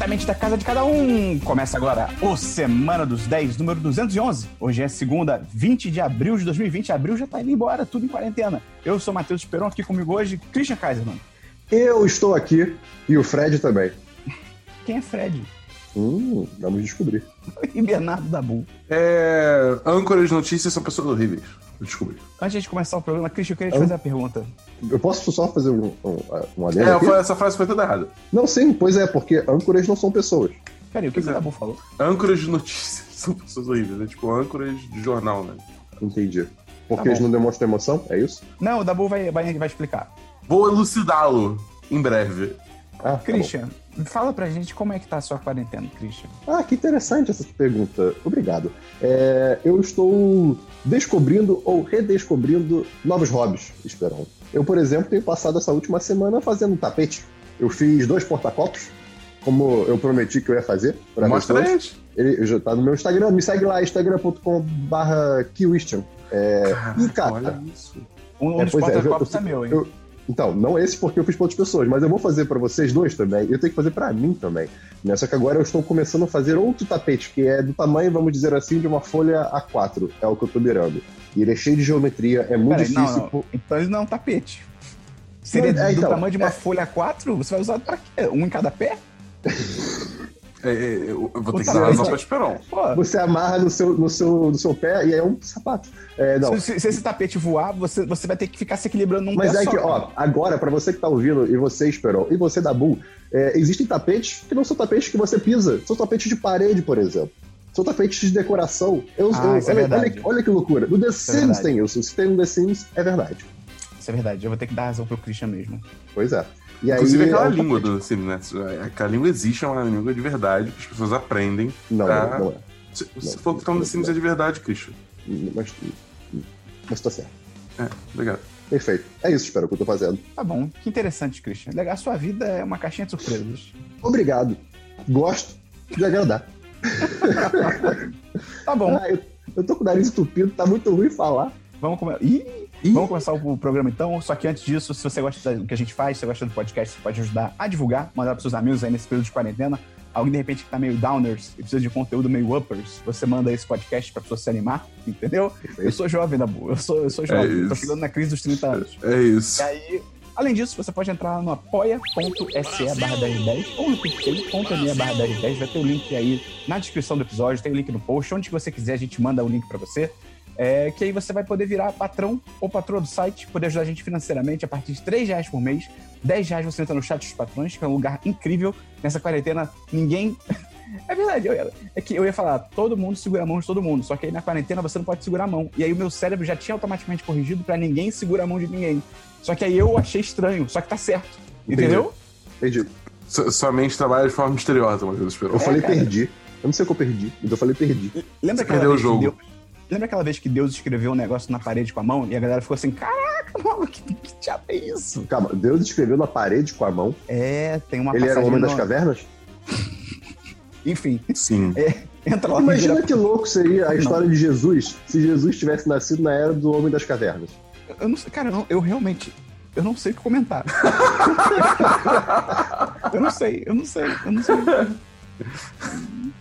diretamente da casa de cada um. Começa agora o Semana dos 10, número 211. Hoje é segunda, 20 de abril de 2020. Abril já tá indo embora, tudo em quarentena. Eu sou Matheus Esperon, aqui comigo hoje, Christian Kaiserman. Eu estou aqui e o Fred também. Quem é Fred? Hum, vamos descobrir. E Bernardo Dabu. É... Âncoras de notícias são pessoas horríveis. Eu descobri. Antes de começar o programa, Christian, eu queria te fazer a pergunta. Eu posso só fazer um, um, um adendo É, aqui? essa frase foi toda errada. Não, sim, pois é, porque âncoras não são pessoas. Peraí, o que, que o é. Dabu falou? Âncoras de notícias são pessoas horríveis. É tipo âncoras de jornal, né? Entendi. Porque Tá eles não demonstram emoção? É isso? Não, o Dabu vai, vai, vai explicar. Vou elucidá-lo em breve. Ah, tá Christian, fala pra gente como é que tá a sua quarentena, Christian. ah, que interessante essa pergunta. Obrigado. É, eu estou descobrindo ou redescobrindo novos hobbies, Esperão. Eu, por exemplo, tenho passado essa última semana fazendo um tapete. Eu fiz dois porta-copos, como eu prometi que eu ia fazer. pra Mostra eles. Ele já tá no meu Instagram, me segue lá, instagram.com.br. É, e, cara, olha isso. Um, um É, dos é, eu- porta-copos eu- é meu, hein? eu- Então, não esse porque eu fiz para outras pessoas, mas eu vou fazer para vocês dois também. Eu tenho que fazer para mim também. Né? Só que agora eu estou começando a fazer outro tapete, que é do tamanho, vamos dizer assim, de uma folha A4. É o que eu tô mirando. E ele é cheio de geometria, é muito Peraí, não, difícil. não. pô- Então ele não é um tapete. Seria Não, é, do então, tamanho de uma é. folha 4? Você vai usar pra quê? Um em cada pé? É, é, eu eu vou ter que dar razão pra Esperon. Você amarra no seu, no seu, no seu pé e aí é um sapato. É, não. se, se esse tapete voar, você, você vai ter que ficar se equilibrando num Mas pé é só. que, ó, cara. agora, para você que tá ouvindo, e você, Esperon, e você, Dabu, é, existem tapetes que não são tapetes que você pisa, são tapetes de parede, por exemplo. São tapetes de decoração. Eu, Ah, eu- isso é olha, verdade. olha, olha que loucura. No The Sims tem isso. Se tem no The Sims, é verdade. Isso é verdade, eu vou ter que dar razão pro Christian mesmo. Pois é. E Inclusive aí, aquela é um língua tapete. do Sim, né? Aquela língua existe, é uma língua de verdade que as pessoas aprendem. Não, pra- não, não é. Se, Não, se for que tá no Sims é de verdade, Christian. Mas, mas tá certo. É, obrigado. Perfeito. É isso, espero que eu tô fazendo. Tá bom, que interessante, Christian. Legal, a sua vida é uma caixinha de surpresas. Obrigado. Gosto de agradar. Tá bom, Ah, eu, eu tô com o nariz entupido, tá muito ruim falar. vamos começar. Ih, vamos começar o programa então. Só que antes disso, se você gosta do que a gente faz, se você gosta do podcast, você pode ajudar a divulgar, mandar pros seus amigos aí nesse período de quarentena. Alguém de repente que tá meio downers e precisa de conteúdo meio uppers, você manda esse podcast pra pessoa se animar, entendeu? Eu sou jovem, Dabu. Eu sou, eu sou jovem. eu tô chegando na crise dos 30 anos. É isso. E aí, além disso, você pode entrar no apoia.se barra 1010 ou no picpay.me barra 1010. Vai ter o link aí na descrição do episódio, tem o link no post. Onde você quiser, a gente manda o link pra você. É, que aí você vai poder virar patrão ou patroa do site, poder ajudar a gente financeiramente a partir de 3 reais por mês. 10 reais você entra no chat dos patrões, que é um lugar incrível. Nessa quarentena, ninguém. É verdade, eu ia- é que eu ia falar, todo mundo segura a mão de todo mundo, só que aí na quarentena você não pode segurar a mão. E aí o meu cérebro já tinha automaticamente corrigido pra ninguém segurar a mão de ninguém. Só que aí eu achei estranho, só que tá certo. Entendi. Entendeu? Entendi. Su- Sua mente trabalha de forma misteriosa, Matheus Esperon. Eu falei cara. perdi. Eu não sei o que eu perdi, mas eu falei perdi. Lembra Você aquela perdeu o jogo. que Deus, lembra aquela vez que Deus escreveu um negócio na parede com a mão e a galera ficou assim: caraca, mano, que, que diabo é isso? Calma, Deus escreveu na parede com a mão. É, tem uma Ele era o homem das no- cavernas? Enfim, Sim. entra lá. Imagina vira- que louco seria a história de Jesus se Jesus tivesse nascido na era do homem das cavernas. Eu não sei, cara, eu, não- eu realmente. Eu não sei o que comentar. eu não sei, eu não sei, eu não sei.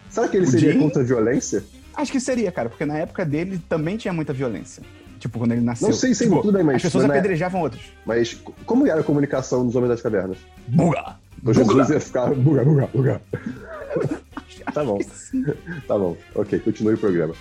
Será que ele O seria Jim? contra a violência? Acho que seria, cara, porque na época dele também tinha muita violência. Tipo, quando ele nasceu. Não sei, sim, tipo, tudo bem, mas- As pessoas mas apedrejavam outros. Mas como era a comunicação dos homens das cavernas? Buga! Então Jesus ia ficar buga, buga, buga. Tá bom. Tá bom, ok, continue o programa.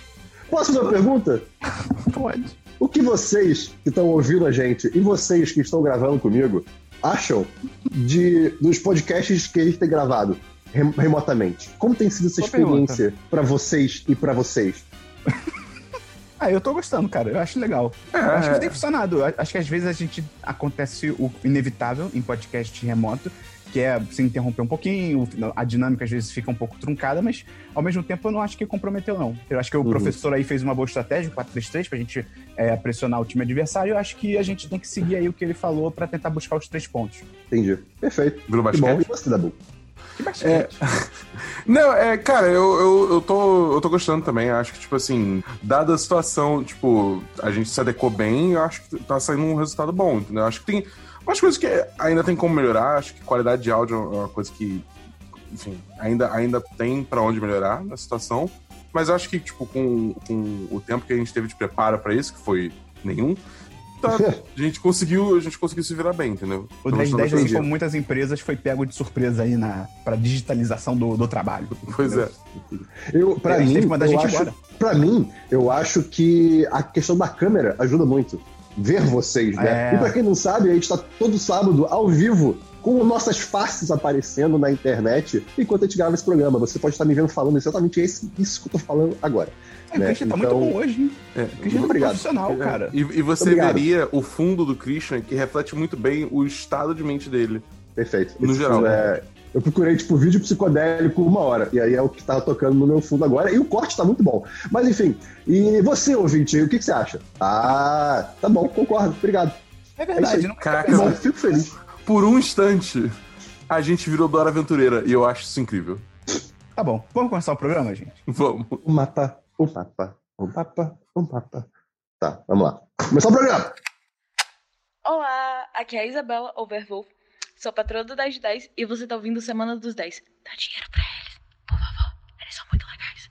Posso fazer uma pergunta? pode. O que vocês que estão ouvindo a gente e vocês que estão gravando comigo acham de dos podcasts que a gente tem gravado rem- remotamente? Como tem sido essa Boa experiência pra vocês e pra vocês? Ah, eu tô gostando, cara. Eu acho legal. É, Eu acho que é. tem funcionado. Eu Acho que às vezes a gente acontece o inevitável em podcast remoto, que é se interromper um pouquinho, a dinâmica às vezes fica um pouco truncada, mas ao mesmo tempo eu não acho que comprometeu, não. Eu acho que o Uhum. professor aí fez uma boa estratégia, o 4-3-3, pra gente é, pressionar o time adversário. Eu acho que a gente tem que seguir aí o que ele falou pra tentar buscar os três pontos. Entendi. Perfeito. Virou Que bom. E basquete? você, Dabu? Que basquete. Não, é, cara, eu, eu, eu, tô, eu tô gostando também. Acho que, tipo assim, dada a situação, tipo, a gente se adequou bem, eu acho que tá saindo um resultado bom, entendeu? Acho que tem umas coisas que ainda tem como melhorar. Acho que qualidade de áudio é uma coisa que enfim, ainda, ainda tem para onde melhorar na situação. Mas acho que, tipo, com, com o tempo que a gente teve de preparo para isso, que foi nenhum, tá, a gente conseguiu, a gente conseguiu se virar bem, entendeu? O 1010, assim como muitas empresas, foi pego de surpresa aí na para digitalização do, do trabalho. Pois entendeu? é. Eu, para mim, eu acho, para mim, eu acho que a questão da câmera ajuda muito. Ver vocês, né? É. E pra quem não sabe, a gente tá todo sábado ao vivo com nossas faces aparecendo na internet enquanto a gente grava esse programa. Você pode estar me vendo falando exatamente esse, isso que eu tô falando agora. É, o né? Christian tá muito Então- bom hoje, hein? É, O Christian Obrigado. profissional, É, cara. E, e você Obrigado. veria o fundo do Christian, que reflete muito bem o estado de mente dele. Perfeito. No Esse geral. é- Eu procurei, tipo, vídeo psicodélico uma hora. E aí é o que tá tocando no meu fundo agora. E o corte tá muito bom. Mas enfim. E você, ouvinte, o que, que você acha? Ah, tá bom, concordo. Obrigado. É É verdade, aí. não Caraca, Que bom, fico feliz. por um instante, a gente virou Dora Aventureira. E eu acho isso incrível. Tá bom, vamos começar o programa, gente? Vamos. Mapa, um mapa, um mapa, um mapa. Tá, vamos lá. Começar o programa. Olá, aqui é a Isabela Overwolf, sou patroa do 1010 e você tá ouvindo Semana dos 10. Dá dinheiro pra eles, por favor, eles são muito legais.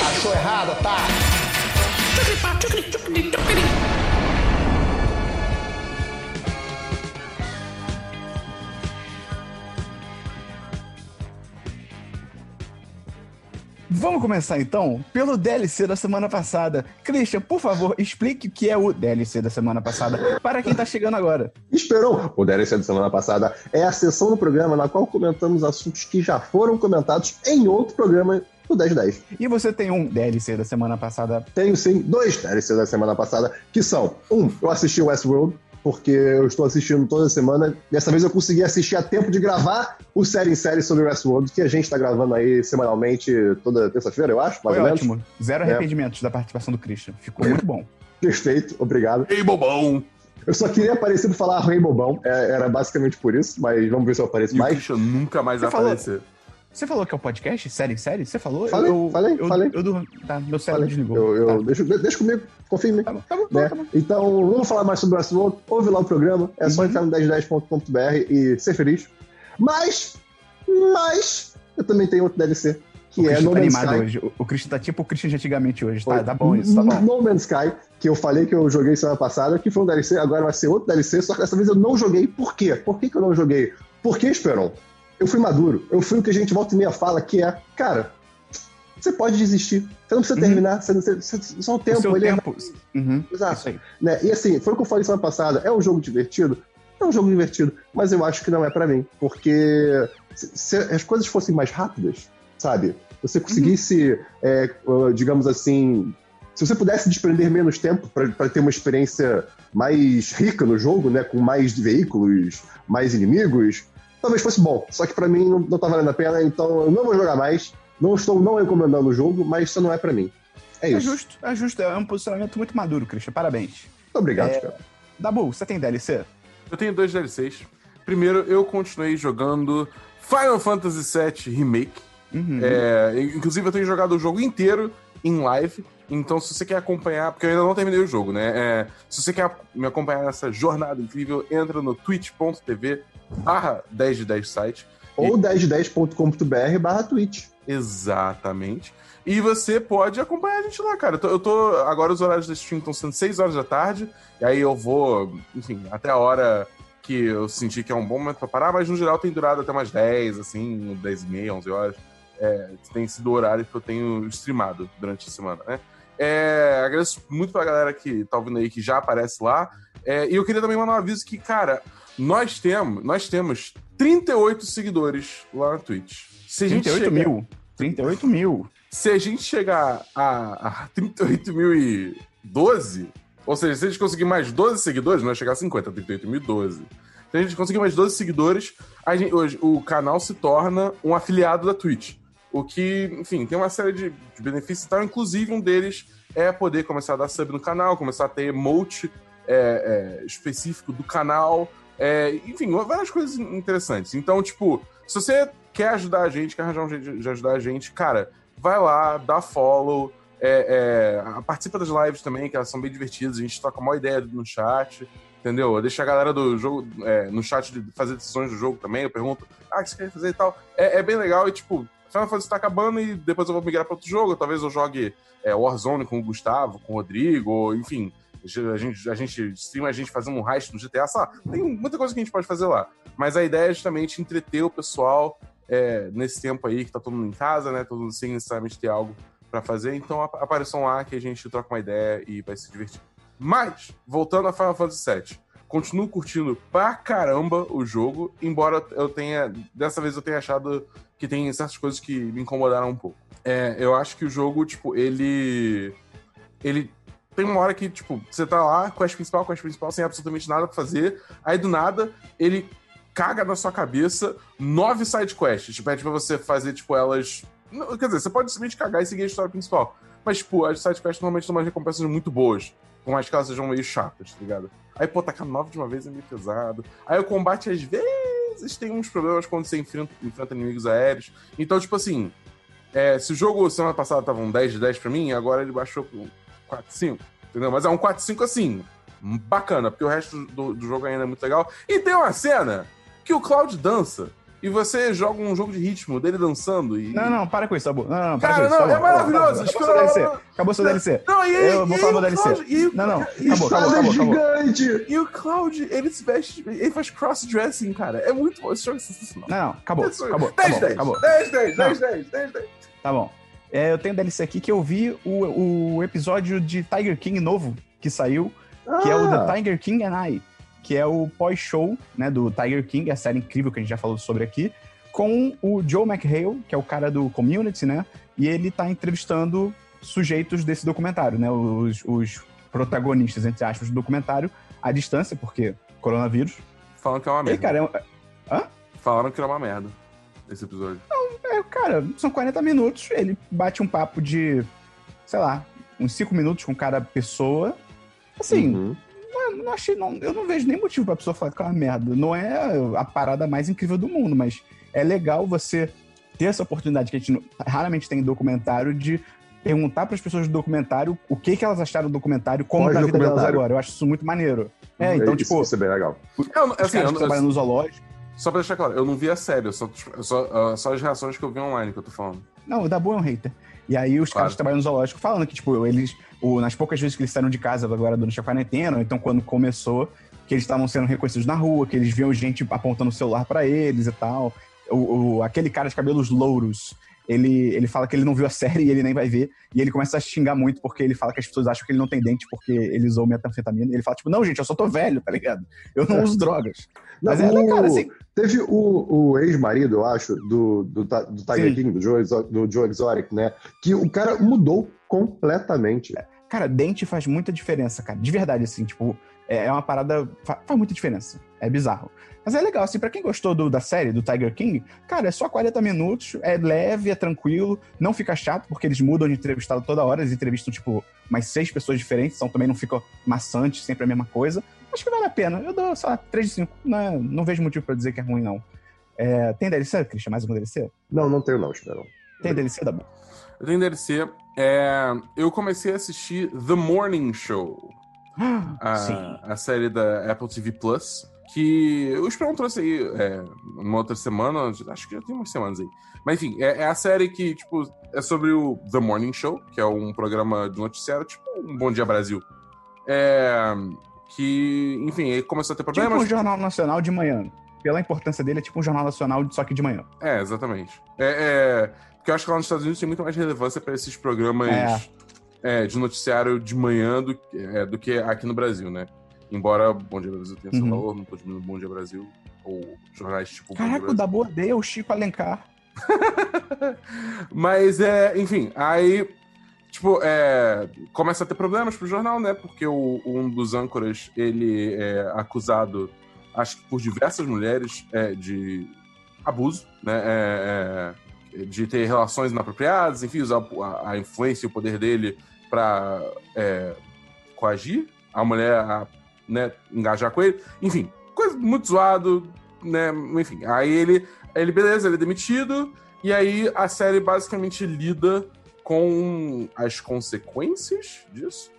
Achou errado, tá? Vamos começar então pelo DLC da semana passada. Christian, por favor, explique o que é o DLC da semana passada para quem tá chegando agora. Esperou. O DLC da semana passada é a sessão do programa na qual comentamos assuntos que já foram comentados em outro programa do 1010. E você tem um DLC da semana passada. Tenho sim dois DLCs da semana passada, que são: um, eu assisti Westworld, porque eu estou assistindo toda semana. Dessa vez eu consegui assistir a tempo de gravar o série em série sobre Westworld, que a gente está gravando aí semanalmente toda terça-feira, eu acho, mais Foi ou menos. ótimo. Zero É. arrependimentos da participação do Christian. Ficou muito bom. Perfeito, obrigado. Ei, bobão! Eu só queria aparecer pra falar Rainbow Bom, é, era basicamente por isso, mas vamos ver se eu apareço E o mais. Christian nunca mais Você vai falou- aparecer. Você falou que é o podcast? Série série? Você falou? Falei, eu, falei, eu, falei. Eu, dur- tá, meu cérebro Falei. desligou. Eu, eu, Tá. deixa, deixa comigo, confia em mim. Tá bom, tá bom, né? tá bom. Então, vamos falar mais sobre o Westworld. Ouve lá o programa. É só Uhum. entrar no 1010.com.br e ser feliz. Mas, mas, eu também tenho outro DLC, que O é Christian No tá Man's animado Sky. hoje. O, Christian tá tipo o Christian de antigamente hoje. Tá, tá bom isso, tá bom. No Man's Sky, que eu falei que eu joguei semana passada, que foi um DLC, agora vai ser outro DLC, só que dessa vez eu não joguei. Por quê? Por que, que eu não joguei? Porque, Esperon, eu fui maduro. Eu fui o que a gente volta e meia fala, que é, cara, você pode desistir. Você não precisa Uhum. terminar, você não precisa, só o tempo. o seu ele é tempo. Uhum, Exato. Isso aí. né? E assim, foi o que eu falei semana passada, é um jogo divertido? É um jogo divertido, mas eu acho que não é pra mim, porque se, as coisas fossem mais rápidas, sabe? Você conseguisse, é, uh, digamos assim, se você pudesse desprender menos tempo pra pra ter uma experiência mais rica no jogo, né, com mais veículos, mais inimigos, talvez fosse bom. Só que pra mim não, não tá valendo a pena, então eu não vou jogar mais. Não estou não recomendando o jogo, mas isso não é pra mim. É É isso. justo, é justo. É um posicionamento muito maduro, Christian. Parabéns. Muito obrigado, É, cara. Dabu, você tem DLC? Eu tenho dois DLCs. Primeiro, eu continuei jogando Final Fantasy VII Remake. Uhum. É, inclusive, eu tenho jogado o jogo inteiro em live. Então, se você quer acompanhar, porque eu ainda não terminei o jogo, né? É, se você quer me acompanhar nessa jornada incrível, entra no twitch.tv barra 10 de 10 site. Ou 1010.com.br barra Twitch. Exatamente. E você pode acompanhar a gente lá, cara. Eu tô, eu tô- agora os horários da stream estão sendo 6 horas da tarde. E aí eu vou, enfim, até a hora que eu senti que é um bom momento pra parar, mas no geral tem durado até umas 10, assim, 10 e meia, 11 horas. É, tem sido o horário que eu tenho streamado durante a semana, né? É, agradeço muito pra galera que tá ouvindo aí, que já aparece lá. É, e eu queria também mandar um aviso que, cara, nós temos, nós temos 38 seguidores lá na Twitch. Se a gente 38 chegar- mil. 38 mil. se a gente chegar a, a 38.012, ou seja, se a gente conseguir mais 12 seguidores, não vai chegar a 50, 38.012. Se a gente conseguir mais 12 seguidores, gente- hoje, o canal se torna um afiliado da Twitch. O que, enfim, tem uma série de, de benefícios e tal, inclusive um deles é poder começar a dar sub no canal, começar a ter emote é, é, específico do canal, é, enfim, várias coisas interessantes. Então, tipo, se você quer ajudar a gente, quer arranjar um jeito de ajudar a gente, cara, vai lá, dá follow, é, é, participa das lives também, que elas são bem divertidas, a gente toca uma ideia no chat. entendeu? Deixa a galera do jogo é, no chat de fazer decisões do jogo também. Eu pergunto, ah, o que você quer fazer e tal. É, é bem legal e, tipo, Final Fantasy tá acabando e depois eu vou migrar para outro jogo. Talvez eu jogue é, Warzone com o Gustavo, com o Rodrigo, ou, enfim. A gente, a gente streama a gente fazendo um heist no GTA, lá. Tem muita coisa que a gente pode fazer lá. Mas a ideia é justamente entreter o pessoal é, nesse tempo aí que tá todo mundo em casa, né? Todo mundo sem necessariamente ter algo para fazer. Então apareçam lá que a gente troca uma ideia e vai se divertir. Mas, voltando a Final Fantasy VII, continuo curtindo pra caramba o jogo, embora eu tenha. Dessa vez eu tenha achado que tem certas coisas que me incomodaram um pouco. É, eu acho que o jogo, tipo, ele. Ele tem uma hora que, tipo, você tá lá, quest principal, quest principal, sem absolutamente nada pra fazer. Aí do nada, ele caga na sua cabeça nove side quests. Tipo, pede pra você fazer, tipo, elas. Quer dizer, você pode simplesmente cagar e seguir a história principal. Mas, tipo, as side quests normalmente são umas recompensas muito boas. Por mais que elas sejam meio chatas, tá ligado? Aí, pô, tacar nove de uma vez é meio pesado. Aí o combate, às vezes, tem uns problemas quando você enfrenta, enfrenta inimigos aéreos. Então, tipo assim, é, se o jogo semana passada tava um 10 de 10 pra mim, agora ele baixou pro 4, 5. Entendeu? Mas é um 4, 5 assim. Bacana, porque o resto do, do jogo ainda é muito legal. E tem uma cena que o Cloud dança e você joga um jogo de ritmo dele dançando e. Não, não, para com isso, Sabu. Não, não, para Cara, com isso, não, é maravilhoso. Acabou seu DLC. Acabou seu DLC. Não, e aí, Eu vou falar meu DLC. E, não, não, acabou, acabou, acabou, gigante. E o Cloud, ele se veste, ele faz cross-dressing, cara. É muito bom. Esse jogo é sensacional. Não, não, acabou, é acabou. 10, 10, acabou. 10, 10, 10, 10, 10, 10. Tá bom. É, eu tenho DLC aqui que eu vi o, o episódio de Tiger King novo que saiu, ah. que é o The ah. Tiger King and I, que é o pós-show né, do Tiger King, a série incrível que a gente já falou sobre aqui com o Joe McHale, que é o cara do Community, né? E ele tá entrevistando sujeitos desse documentário, né? Os, os protagonistas, entre aspas, do documentário, à distância, porque coronavírus. Falaram que é uma merda. E, cara, é... Hã? Falaram que era uma merda esse episódio. Não, é, cara, são 40 minutos, ele bate um papo de, sei lá, uns 5 minutos com cada pessoa. Assim, uhum. não, não, achei, não, eu não vejo nem motivo pra pessoa falar que é uma merda. Não é a parada mais incrível do mundo, mas é legal você ter essa oportunidade que a gente raramente tem em documentário de perguntar para as pessoas do documentário o que, que elas acharam do documentário, como tá a vida delas agora. Eu acho isso muito maneiro. É, então, isso, tipo. Isso é bem legal. Eu, assim, eu, trabalham no zoológico. Só pra deixar claro, eu não vi a série, só, só, uh, só as reações que eu vi online que eu tô falando. Não, o Dabu é um hater. E aí os claro. caras que trabalham no zoológico falando que, tipo, eles, o, nas poucas vezes que eles saíram de casa agora durante a quarentena, então quando começou, que eles estavam sendo reconhecidos na rua, que eles viam gente apontando o celular para eles e tal o, o, aquele cara de cabelos louros, ele, ele fala que ele não viu a série e ele nem vai ver. E ele começa a xingar muito porque ele fala que as pessoas acham que ele não tem dente porque ele usou metanfetamina. E ele fala, tipo, não, gente, eu só tô velho, tá ligado? Eu não uso drogas. Não, Mas é legal, assim. Teve o, o ex-marido, eu acho, do, do, do Tiger Sim. King, do Joe, do Joe Exotic, né? Que o cara mudou completamente. Cara, dente faz muita diferença, cara. De verdade, assim, tipo, é, é uma parada. Faz muita diferença. É bizarro. Mas é legal, assim, pra quem gostou do, da série, do Tiger King, cara, é só 40 minutos, é leve, é tranquilo, não fica chato, porque eles mudam de entrevistado toda hora, eles entrevistam, tipo, mais seis pessoas diferentes, então também não fica maçante, sempre a mesma coisa. Acho que vale a pena. Eu dou, sei lá, 3 de 5. Não, não vejo motivo pra dizer que é ruim, não. É, tem DLC, Christian? Mais algum DLC? Não, não tenho não, espero. Tem DLC, Dabu? Eu tenho DLC. É, eu comecei a assistir The Morning Show. A, a série da Apple TV Plus que o Esperão trouxe aí é, uma outra semana, acho que já tem umas semanas aí. Mas enfim, é, é, a série que, tipo, é sobre o The Morning Show, que é um programa de noticiário, tipo um Bom Dia Brasil. É, que, enfim, ele começou a ter problemas. Tipo um Jornal Nacional de manhã. Pela importância dele, é tipo um Jornal Nacional, só que de manhã. É, exatamente. É, é porque eu acho que lá nos Estados Unidos tem muito mais relevância para esses programas é. De noticiário de manhã do, é, do que aqui no Brasil, né? Embora Bom Dia Brasil tenha seu uhum. valor, não tô diminuindo Bom Dia Brasil ou jornais tipo. Caraca, o da boa odeia o Chico Alencar. Mas, é, enfim, aí, tipo, é, começa a ter problemas pro jornal, né? Porque o, um dos âncoras, ele é acusado, acho que por diversas mulheres, é, de abuso, né? É, é, de ter relações inapropriadas, enfim, usar a, a influência e o poder dele para é, coagir a mulher a né, engajar com ele. Enfim, coisa muito zoado, né? Enfim, aí ele, ele beleza, ele é demitido, e aí a série basicamente lida com as consequências disso.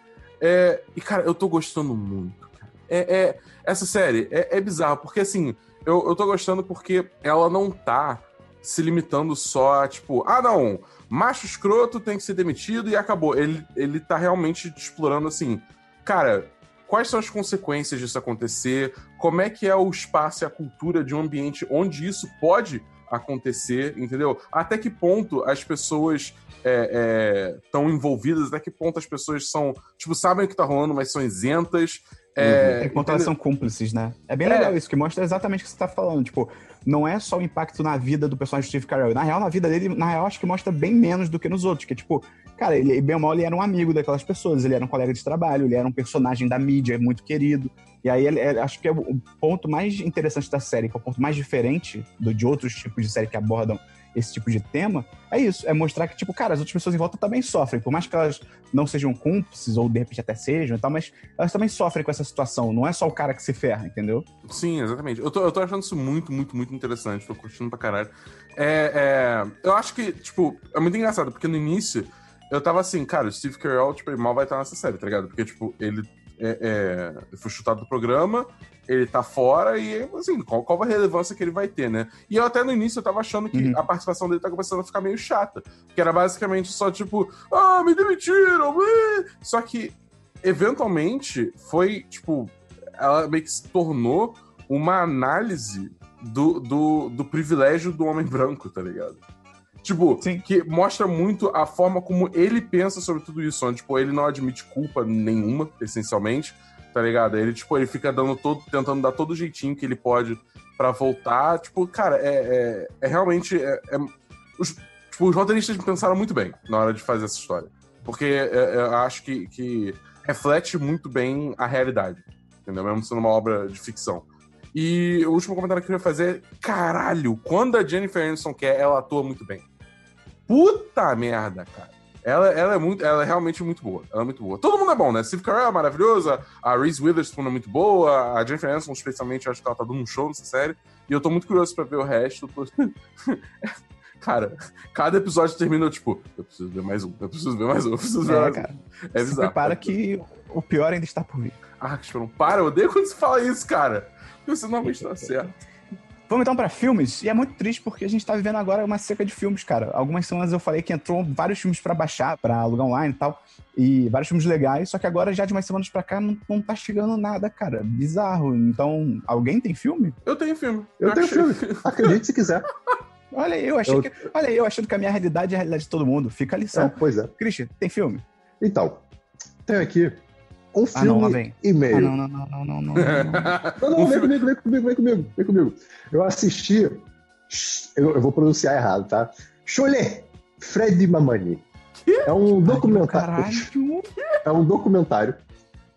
É, e, cara, eu tô gostando muito. É, é, essa série é, é bizarro, porque assim, eu, eu tô gostando porque ela não tá se limitando só a, tipo, ah, não, macho escroto tem que ser demitido e acabou. Ele, ele tá realmente explorando assim, cara, quais são as consequências disso acontecer, como é que é o espaço e a cultura de um ambiente onde isso pode acontecer, entendeu? Até que ponto as pessoas estão é, é, envolvidas, até que ponto as pessoas são, tipo, sabem o que tá rolando, mas são isentas. É, uhum. quanto elas são cúmplices, né? É bem legal é. isso, que mostra exatamente o que você tá falando. Tipo, não é só o impacto na vida do personagem Steve Carell. Na real, na vida dele, na real, acho que mostra bem menos do que nos outros. Que, tipo, cara, ele, bem ou mal, ele era um amigo daquelas pessoas, ele era um colega de trabalho, ele era um personagem da mídia muito querido. E aí, ele, ele, acho que é o ponto mais interessante da série, que é o ponto mais diferente do, de outros tipos de série que abordam esse tipo de tema, é isso, é mostrar que, tipo, cara, as outras pessoas em volta também sofrem, por mais que elas não sejam cúmplices, ou de repente até sejam e tal, mas elas também sofrem com essa situação, não é só o cara que se ferra, entendeu? Sim, exatamente. Eu tô, eu tô achando isso muito, muito, muito interessante, tô curtindo pra caralho. É, é, eu acho que, tipo, é muito engraçado, porque no início eu tava assim, cara, o Steve Carell, tipo, ele mal vai estar nessa série, tá ligado? Porque, tipo, ele é, é, foi chutado do programa, ele tá fora e, assim, qual, qual a relevância que ele vai ter, né? E eu até no início eu tava achando que uhum. a participação dele tá começando a ficar meio chata. Que era basicamente só tipo, ah, me demitiram! Só que, eventualmente, foi, tipo, ela meio que se tornou uma análise do, do, do privilégio do homem branco, tá ligado? Tipo, Sim. que mostra muito a forma como ele pensa sobre tudo isso. Onde, tipo, ele não admite culpa nenhuma, essencialmente tá ligado? Ele, tipo, ele fica dando todo, tentando dar todo o jeitinho que ele pode para voltar. Tipo, cara, é, é, é realmente. É, é, os, tipo, os roteiristas pensaram muito bem na hora de fazer essa história. Porque é, é, eu acho que, que reflete muito bem a realidade. Entendeu? Mesmo sendo uma obra de ficção. E o último comentário que eu queria fazer caralho, quando a Jennifer Aniston quer, ela atua muito bem. Puta merda, cara. Ela, ela, é muito, ela é realmente muito boa. Ela é muito boa. Todo mundo é bom, né? Steve Carell é maravilhosa, a Reese Witherspoon é muito boa, a Jennifer Aniston, especialmente, eu acho que ela tá dando um show nessa série. E eu tô muito curioso pra ver o resto. cara, cada episódio termina, tipo, eu preciso ver mais um, eu preciso ver mais um, eu preciso ver é, mais cara. um. É bizarro. Se prepara que o pior ainda está por vir. Ah, que para, eu odeio quando você fala isso, cara. Porque você normalmente tá certo. Vamos então para filmes. E é muito triste porque a gente tá vivendo agora uma seca de filmes, cara. Algumas semanas eu falei que entrou vários filmes para baixar, para alugar online e tal. E vários filmes legais, só que agora, já de umas semanas pra cá, não, não tá chegando nada, cara. Bizarro. Então, alguém tem filme? Eu tenho filme. Eu, eu tenho filme. Acredite se quiser. Olha, eu achei eu... que. Olha, eu achando que a minha realidade é a realidade de todo mundo. Fica a lição. É, pois é. Christian, tem filme? Então, tenho aqui um ah, filme não, vem. e meio. Ah, não, não, não, não, não, não. não, não, vem comigo, vem comigo, vem comigo, vem comigo. Eu assisti. Eu, eu vou pronunciar errado, tá? Cholé, Fred Mamani. É um documentário. É um documentário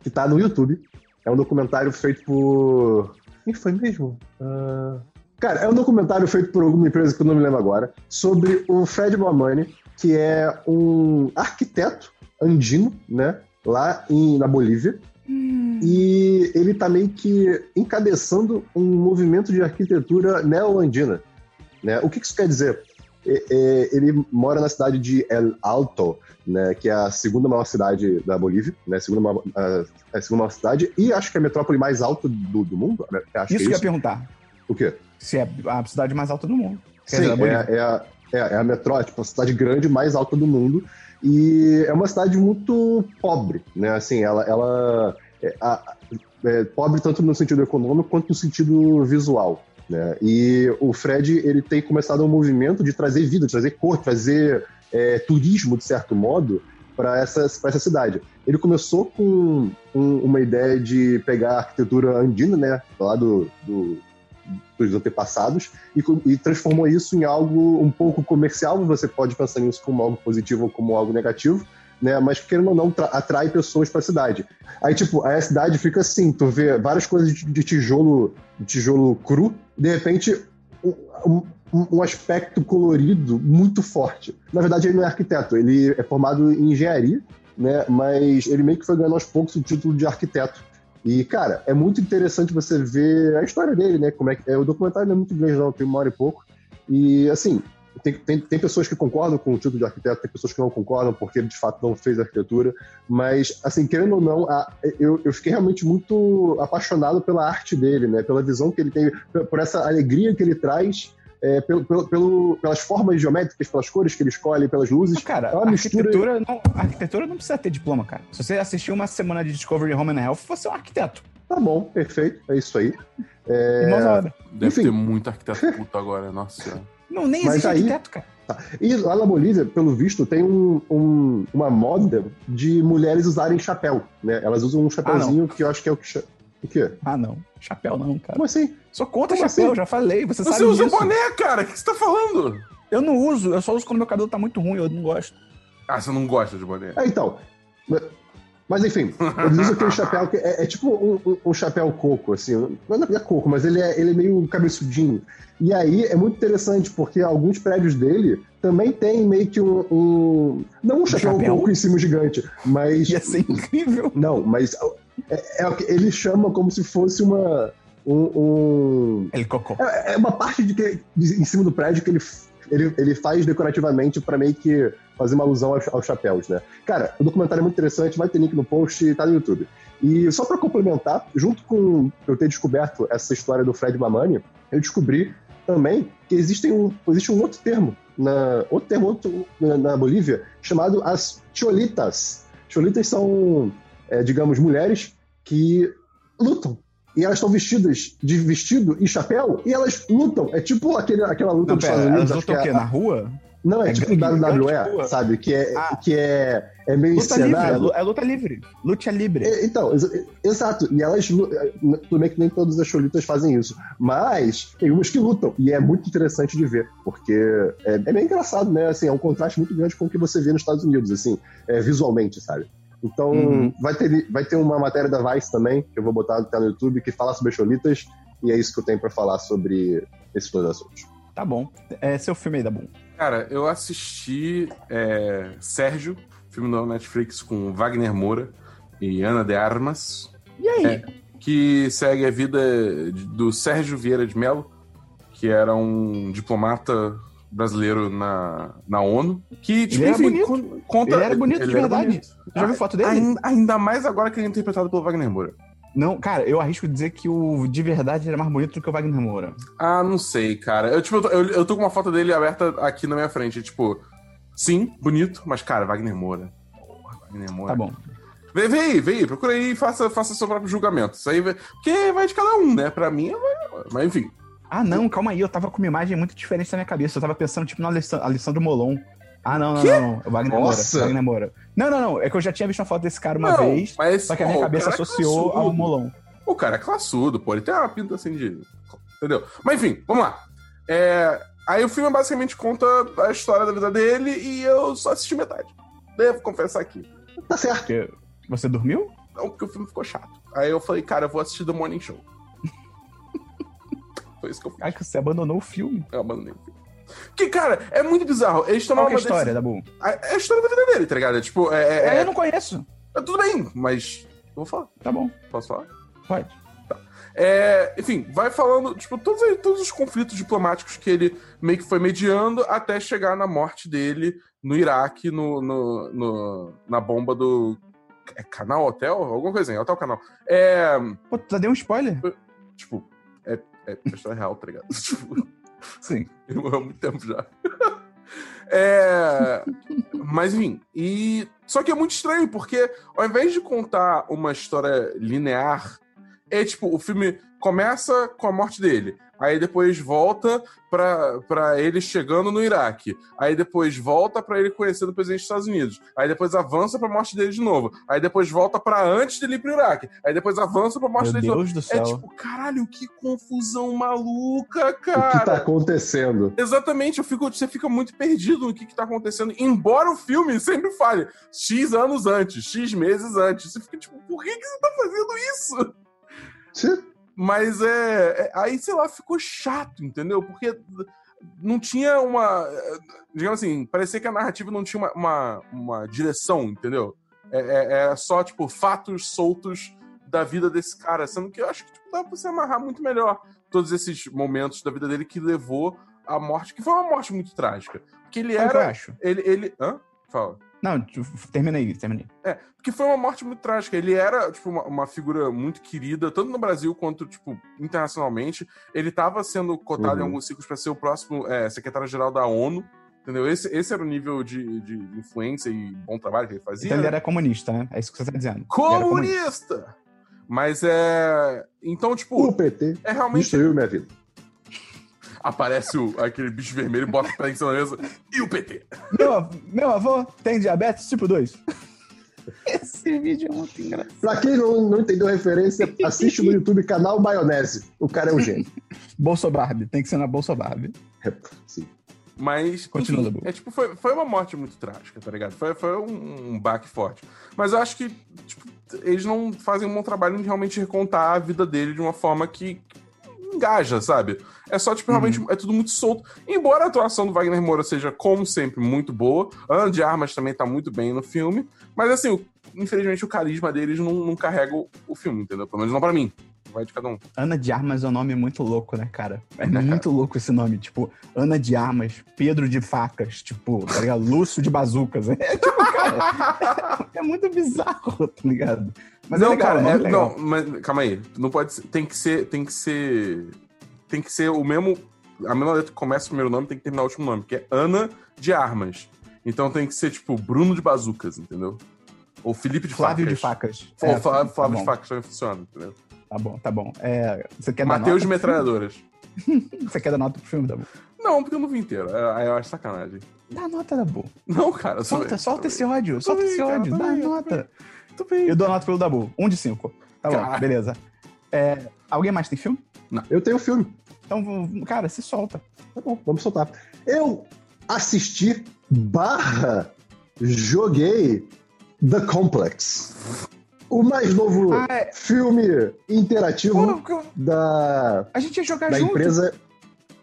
que tá no YouTube. É um documentário feito por. Quem foi mesmo? Uh... Cara, é um documentário feito por alguma empresa que eu não me lembro agora, sobre o Fred Mamani, que é um arquiteto andino, né? Lá em, na Bolívia. Hum. E ele tá meio que encabeçando um movimento de arquitetura neoandina. Né? O que, que isso quer dizer? É, é, ele mora na cidade de El Alto, né, que é a segunda maior cidade da Bolívia, né, segunda maior, a, a segunda maior cidade, e acho que é a metrópole mais alta do, do mundo. Né? Acho isso que, é isso. eu ia perguntar. O quê? Se é a cidade mais alta do mundo. Sim, é, é, a, é, é a metrópole, tipo, a cidade grande mais alta do mundo. E é uma cidade muito pobre, né? Assim, ela, ela é, a, é pobre tanto no sentido econômico quanto no sentido visual. Né? E o Fred ele tem começado um movimento de trazer vida, de trazer cor, trazer é, turismo, de certo modo, para essa, essa cidade. Ele começou com um, uma ideia de pegar a arquitetura andina, né, lá do, do dos antepassados e, e, transformou isso em algo um pouco comercial. Você pode pensar nisso como algo positivo ou como algo negativo, né? Mas querendo ou não, atrai pessoas para a cidade. Aí, tipo, a cidade fica assim: tu vê várias coisas de, de tijolo, tijolo cru, de repente. Um, um, um aspecto colorido muito forte. Na verdade, ele não é arquiteto, ele é formado em engenharia, né? Mas ele meio que foi ganhando aos poucos o título de arquiteto. E, cara, é muito interessante você ver a história dele, né? Como é que. É, o documentário não é muito grande, não, tem uma hora e pouco. E, assim, tem, tem, tem, pessoas que concordam com o título de arquiteto, tem pessoas que não concordam porque ele de fato não fez arquitetura, mas, assim, querendo ou não, a, eu, eu fiquei realmente muito apaixonado pela arte dele, né? Pela visão que ele tem, por essa alegria que ele traz. É, pelo, pelo, pelo, pelas formas geométricas, pelas cores que ele escolhe, pelas luzes. cara, é a arquitetura, não, a arquitetura não precisa ter diploma, cara. Se você assistir uma semana de Discovery Home and Health, você é um arquiteto. Tá bom, perfeito, é isso aí. É... Deve Enfim. ter muito arquiteto puto agora, nossa senhora. Não, nem existe aí, arquiteto, cara. Tá. E lá na Bolívia, pelo visto, tem um, um, uma moda de mulheres usarem chapéu, né? Elas usam um chapéuzinho ah, que eu acho que é o que... O quê? Ah, não. Chapéu não, cara. Como assim? Sou contra Como chapéu, assim? já falei. Você, você sabe usa disso. boné, cara. O que você tá falando? Eu não uso. Eu só uso quando meu cabelo tá muito ruim. Eu não gosto. Ah, você não gosta de boné? É, então. Mas enfim, eles usam aquele chapéu que é, é tipo um, um, um, chapéu coco, assim. Não é coco, mas ele é, ele é meio cabeçudinho. E aí é muito interessante, porque alguns prédios dele também tem meio que um. um não um chapéu, chapéu coco em cima gigante, mas. Ia ser incrível. Não, mas é, é, ele chama como se fosse uma. Um, um... Ele cocô. É, é, uma parte de que, de, em cima do prédio que ele, ele, ele faz decorativamente para meio que fazer uma alusão aos, aos, chapéus, né? Cara, o documentário é muito interessante, vai ter link no post e tá no YouTube. E só para complementar, junto com eu ter descoberto essa história do Fred Mamani, eu descobri também que existe um, existe um outro termo, na, outro termo outro, na, na Bolívia, chamado as cholitas. Cholitas são, é, digamos, mulheres que lutam e elas estão vestidas de vestido e chapéu e elas lutam. É tipo aquele, aquela luta Não, dos pera, Estados Unidos. Elas lutam o quê? É, na rua? Não, é, é tipo WWE, sabe? Que é, ah. que é, é meio luta encenado. Livre, é luta livre. Luta livre. É, então, ex exato. E elas, tudo bem que nem todas as cholitas fazem isso, mas tem umas que lutam. E é muito interessante de ver, porque é, é bem engraçado, né? Assim, é um contraste muito grande com o que você vê nos Estados Unidos, assim, é, visualmente, sabe? Então, uhum. vai, ter, vai ter uma matéria da Vice também, que eu vou botar até no YouTube, que fala sobre cholitas, e é isso que eu tenho para falar sobre esses dois assuntos. Tá bom. É seu filme aí, da bom. Cara, eu assisti é, Sérgio, filme no Netflix com Wagner Moura e Ana de Armas. E aí? É, que segue a vida do Sérgio Vieira de Mello, que era um diplomata brasileiro na, na ONU. Que, tipo, ele enfim, bonito. conta. Ele era bonito ele de verdade. Bonito. Já viu foto dele? Ainda, ainda mais agora que ele é interpretado pelo Wagner Moura. Não, cara, eu arrisco dizer que o de verdade era mais bonito do que o Wagner Moura. Ah, não sei, cara. Eu, tipo, eu tô, eu, eu tô com uma foto dele aberta aqui na minha frente. Tipo, sim, bonito, mas, cara, Wagner Moura. Porra, Wagner Moura. Tá bom. Vem, vem aí, vem aí, procura aí e faça, faça seu próprio julgamento. Isso aí, porque vai de cada um, né? Pra mim, mas enfim. Ah, não, calma aí, eu tava com uma imagem muito diferente na minha cabeça. Eu tava pensando, tipo, na Alessandro Molon. Ah, não, não, não, não. Wagner Nossa. Moura. Wagner Moura. Não, não, não. É que eu já tinha visto uma foto desse cara uma não, vez, mas, só que a minha cabeça é associou é ao Molon. O cara é classudo, pô. Ele tem uma pinta assim de. Entendeu? Mas enfim, vamos lá. É... Aí o filme basicamente conta a história da vida dele e eu só assisti metade. Devo confessar aqui. Tá certo. Porque você dormiu? Não, porque o filme ficou chato. Aí eu falei, cara, eu vou assistir The Morning Show. Foi isso que eu fiz. Ai, que você abandonou o filme. Eu abandonei o filme. Que, cara, é muito bizarro. Eles tomaram Qual é a história, da Boom? É a história da vida dele, tá ligado? É, tipo, é, é, é... Eu não conheço. É, tudo bem, mas. Eu vou falar. Tá bom. Posso falar? Pode. Tá. É, enfim, vai falando, tipo, todos, todos os conflitos diplomáticos que ele meio que foi mediando até chegar na morte dele no Iraque, no, no, no na bomba do. É Canal Hotel? Alguma coisa assim, Hotel Canal. É. Pô, tu já deu um spoiler? Tipo, é, é história real, tá ligado? tipo. Sim. Ele morreu há muito tempo já. É... Mas enfim, e só que é muito estranho, porque ao invés de contar uma história linear, é tipo, o filme começa com a morte dele, aí depois volta para ele chegando no Iraque, aí depois volta para ele conhecendo o presidente dos Estados Unidos, aí depois avança para a morte dele de novo, aí depois volta para antes dele ir pro Iraque, aí depois avança para a morte Meu dele Deus de novo. Do céu. É tipo, caralho, que confusão maluca, cara. O que tá acontecendo? Exatamente, eu fico, você fica muito perdido no que, que tá acontecendo, embora o filme sempre fale X anos antes, X meses antes. Você fica tipo, por que, que você tá fazendo isso? Sim. Mas é, é, Aí, sei lá, ficou chato, entendeu? Porque não tinha uma. Digamos assim, parecia que a narrativa não tinha uma, uma, uma direção, entendeu? É, é, é, só, tipo, fatos soltos da vida desse cara. Sendo que eu acho que tipo, dá pra se amarrar muito melhor todos esses momentos da vida dele que levou a morte, que foi uma morte muito trágica. Porque ele o que eu era. acho? Ele, ele. Hã? Fala. Não, aí, termina aí. É, porque foi uma morte muito trágica. Ele era, tipo, uma, uma figura muito querida, tanto no Brasil quanto, tipo, internacionalmente. Ele estava sendo cotado em Uhum. alguns ciclos para ser o próximo é, secretário-geral da ONU. Entendeu? Esse, esse era o nível de, de influência e bom trabalho que ele fazia. Então ele era comunista, né? É isso que você tá dizendo. Era Comunista! Mas é. Então, tipo, O PT é realmente. destruiu minha vida. Aparece o, aquele bicho vermelho, bota o pé em cima da mesa. E o PT? Meu, av- meu avô tem diabetes tipo 2. Esse vídeo é muito engraçado. Pra quem não, não entendeu a referência, assiste no YouTube canal Maionese. O cara é um gênio. Bolsa Barbie, tem que ser na Bolsa Barbie. Sim. Mas. Continua, enfim, é tipo, foi, foi uma morte muito trágica, tá ligado? Foi, foi um, um baque forte. Mas eu acho que, tipo, eles não fazem um bom trabalho em realmente recontar a vida dele de uma forma que engaja, sabe? É só, tipo, realmente, Uhum. é tudo muito solto. Embora a atuação do Wagner Moura seja, como sempre, muito boa, Ana de Armas também tá muito bem no filme, mas, assim, infelizmente, o carisma deles não, não carrega o, o filme, entendeu? Pelo menos não pra mim. Vai de cada um. Ana de Armas é um nome muito louco, né, cara? É Né, muito louco esse nome. Tipo, Ana de Armas, Pedro de Facas, tipo, tá ligado? Lúcio de Bazucas. É, tipo, cara, é muito bizarro, tá ligado? Mas não, é legal, cara, é, é- legal. não, mas calma aí. Não pode ser. Tem que ser. Tem que ser. Tem que ser o mesmo. A mesma letra que começa o primeiro nome tem que terminar o último nome, que é Ana de Armas. Então tem que ser, tipo, Bruno de Bazucas, entendeu? Ou Felipe de Flávio de Facas. Facas. Ou É, Flávio, tá Flávio bom, de Facas também funciona, entendeu? Tá bom, tá bom. É, você quer Mateus Metralhadoras. Você quer dar nota pro filme, Dabu? Não, porque eu não vi inteiro. É- Aí eu acho sacanagem. Dá nota, Dabu. Não, cara. eu Solta, também- solta esse ódio, solta bem, esse cara, ódio, dá bem, nota. Tô bem. Eu dou nota pelo Dabu. Um de cinco. Tá bom, Cara. beleza. É, alguém mais tem filme? Eu tenho filme. Então, cara, se solta. Tá bom, vamos soltar. Eu assisti barra joguei The Complex. O mais novo Ah, é. filme interativo Pô, que- da, a gente ia jogar da junto. empresa.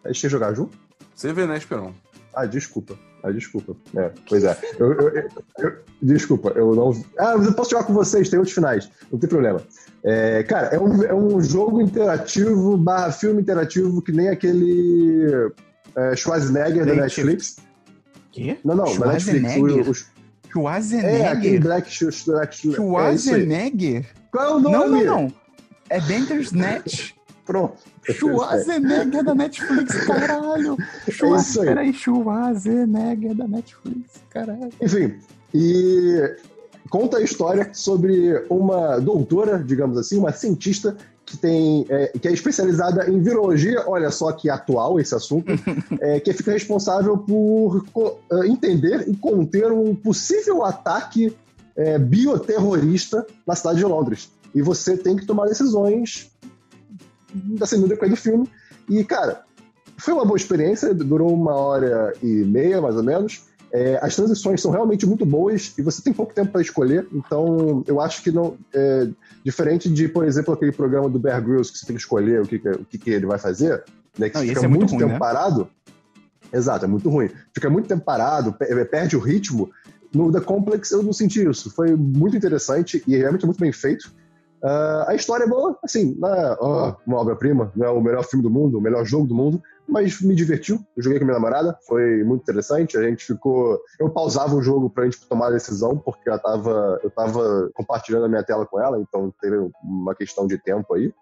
A gente ia jogar junto? Você vê, né, Esperão? Ah, desculpa. Ah, desculpa. É, pois é. Eu, eu- eu- eu- desculpa, eu não. Ah, mas eu posso jogar com vocês, tem outros finais. Não tem problema. É, cara, é um, é um jogo interativo barra filme interativo que nem aquele é, Schwarzenegger da Netflix. Quê? Não, não, da Netflix. O, o, é, aquele Schwarzenegger? Black Sh- é. Schwarzenegger? Qual é o Não, nome? não, não. É Bandersnatch. Pronto. Schwarzenegger da Netflix, caralho. Schwar... É isso aí. Peraí, Schwarzenegger da Netflix, caralho. Enfim, e conta a história sobre uma doutora, digamos assim, uma cientista que tem é, que é especializada em virologia, olha só que atual esse assunto, é, que fica responsável por eh, entender e conter um possível ataque é, bioterrorista na cidade de Londres. E você tem que tomar decisões assim, no decorrer do filme. E, cara, foi uma boa experiência, durou uma hora e meia, mais ou menos. É, as transições são realmente muito boas e você tem pouco tempo para escolher, então eu acho que não. É, diferente de, por exemplo, aquele programa do Bear Grylls que você tem que escolher o que, que- o que, ele vai fazer, né, que Não, fica é muito muito ruim, tempo né? parado. Exato, é muito ruim. Fica muito tempo parado, pe- perde o ritmo. No The Complex eu não senti isso. Foi muito interessante e realmente muito bem feito. Ah, a história é boa, assim, não é ó, uma obra-prima, não é o melhor filme do mundo, o melhor jogo do mundo, mas me divertiu. Eu joguei com minha namorada, foi muito interessante. A gente ficou. Eu pausava o jogo pra gente tomar a decisão, porque ela tava, eu tava compartilhando a minha tela com ela, então teve uma questão de tempo aí.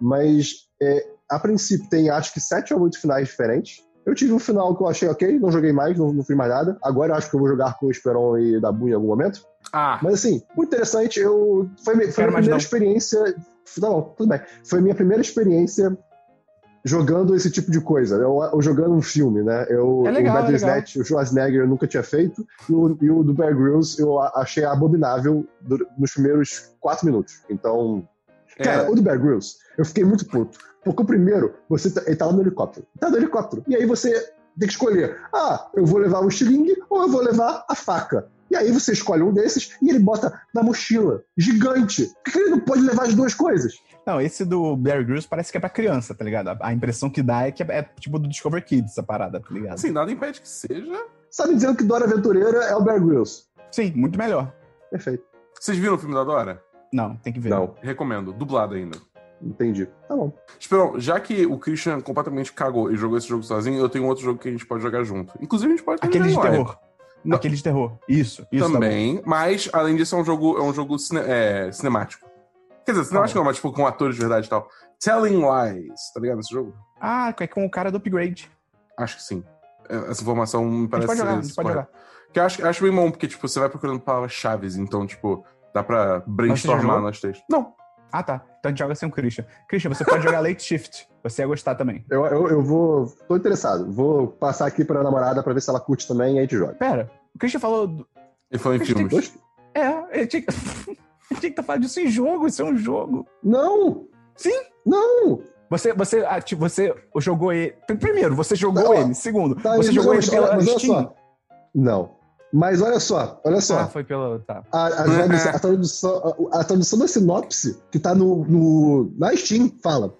Mas, é, a princípio, tem acho que sete ou oito finais diferentes. Eu tive um final que eu achei ok, não joguei mais, não, não fiz mais nada. Agora eu acho que eu vou jogar com o Esperon e Dabu em algum momento. Ah, Mas assim, muito interessante. Eu, foi foi Quero a minha primeira não. experiência. Não, tudo bem. Foi a minha primeira experiência jogando esse tipo de coisa. Eu, eu jogando um filme, né? Eu, É legal, o é Bandersnatch, o Schwarzenegger eu nunca tinha feito. E o, e o do Bear Grylls eu achei abominável nos primeiros quatro minutos. Então, Cara, é, o do Bear Grylls, eu fiquei muito puto. Porque o primeiro, você tá, ele tá lá no helicóptero. Tá no helicóptero. E aí você tem que escolher. Ah, eu vou levar o estilingue ou eu vou levar a faca. E aí você escolhe um desses e ele bota na mochila. Gigante. Por que ele não pode levar as duas coisas? Não, esse do Bear Grylls parece que é pra criança, tá ligado? A, impressão que dá é que é, é tipo do Discover Kids, essa parada, tá ligado? assim, nada impede que seja. Sabe dizendo que Dora Aventureira é o Bear Grylls. Sim, muito melhor. Perfeito. Vocês viram o filme da Dora? Não, tem que ver. Não. Recomendo, dublado ainda. Entendi. Tá bom. Esperão, já que o Christian completamente cagou e jogou esse jogo sozinho, eu tenho outro jogo que a gente pode jogar junto. Inclusive, a gente pode Aquele de terminar terror. Aquele de terror. Isso, isso. tá. Também, mas além disso é um jogo, é um jogo cine- é, cinemático. Quer dizer, cinemático não, mas tipo com atores de verdade e tal. Telling Lies, tá ligado esse jogo? Ah, é com o cara do upgrade. Acho que sim. É, Essa informação me A gente parece pode jogar, a gente pode correta. jogar. Que eu acho, acho bem bom, porque tipo, você vai procurando palavras-chave, então, tipo, dá pra brainstormar nas textos. Não. Ah, tá. Então a gente joga sem o Christian. Christian, você pode jogar Late Shift. Você ia gostar também. Eu, eu, eu vou. Tô interessado. Vou passar aqui pra namorada pra ver se ela curte também e aí a gente joga. Pera, o Christian falou. do- Ele falou em filmes. É, ele tinha que. ele tinha que estar falando disso em jogo, isso é um jogo. Não! Sim? Não! Você, você, ah, tipo, você jogou ele. Primeiro, você jogou Não, ele. Segundo, Tá, você mas jogou olha ele só, pela mas olha Steam. só. Não. Mas olha só, olha só. Ah, foi pela. Tá. A, a, tradução, a tradução- a- a tradução da sinopse que tá no, no- na Steam fala: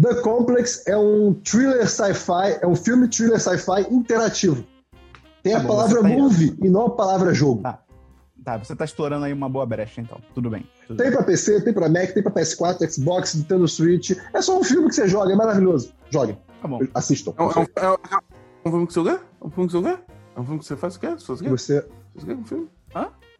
The Complex é um thriller sci-fi, é um filme thriller sci-fi interativo. Tem Tá a bom, palavra tá- movie e não a palavra jogo. Tá. Tá, você tá explorando aí uma boa brecha, então. Tudo bem. Tudo Tem bem. pra PC, tem pra Mac, tem pra PS4, Xbox, Nintendo Switch. É só um filme que você joga, é maravilhoso. Joguem, Tá bom. assistam. É um, é um, é um, é um filme que você quer? É um filme que você quer? É um filme que você faz o quê? Você faz o quê? Você. Você quer um filme?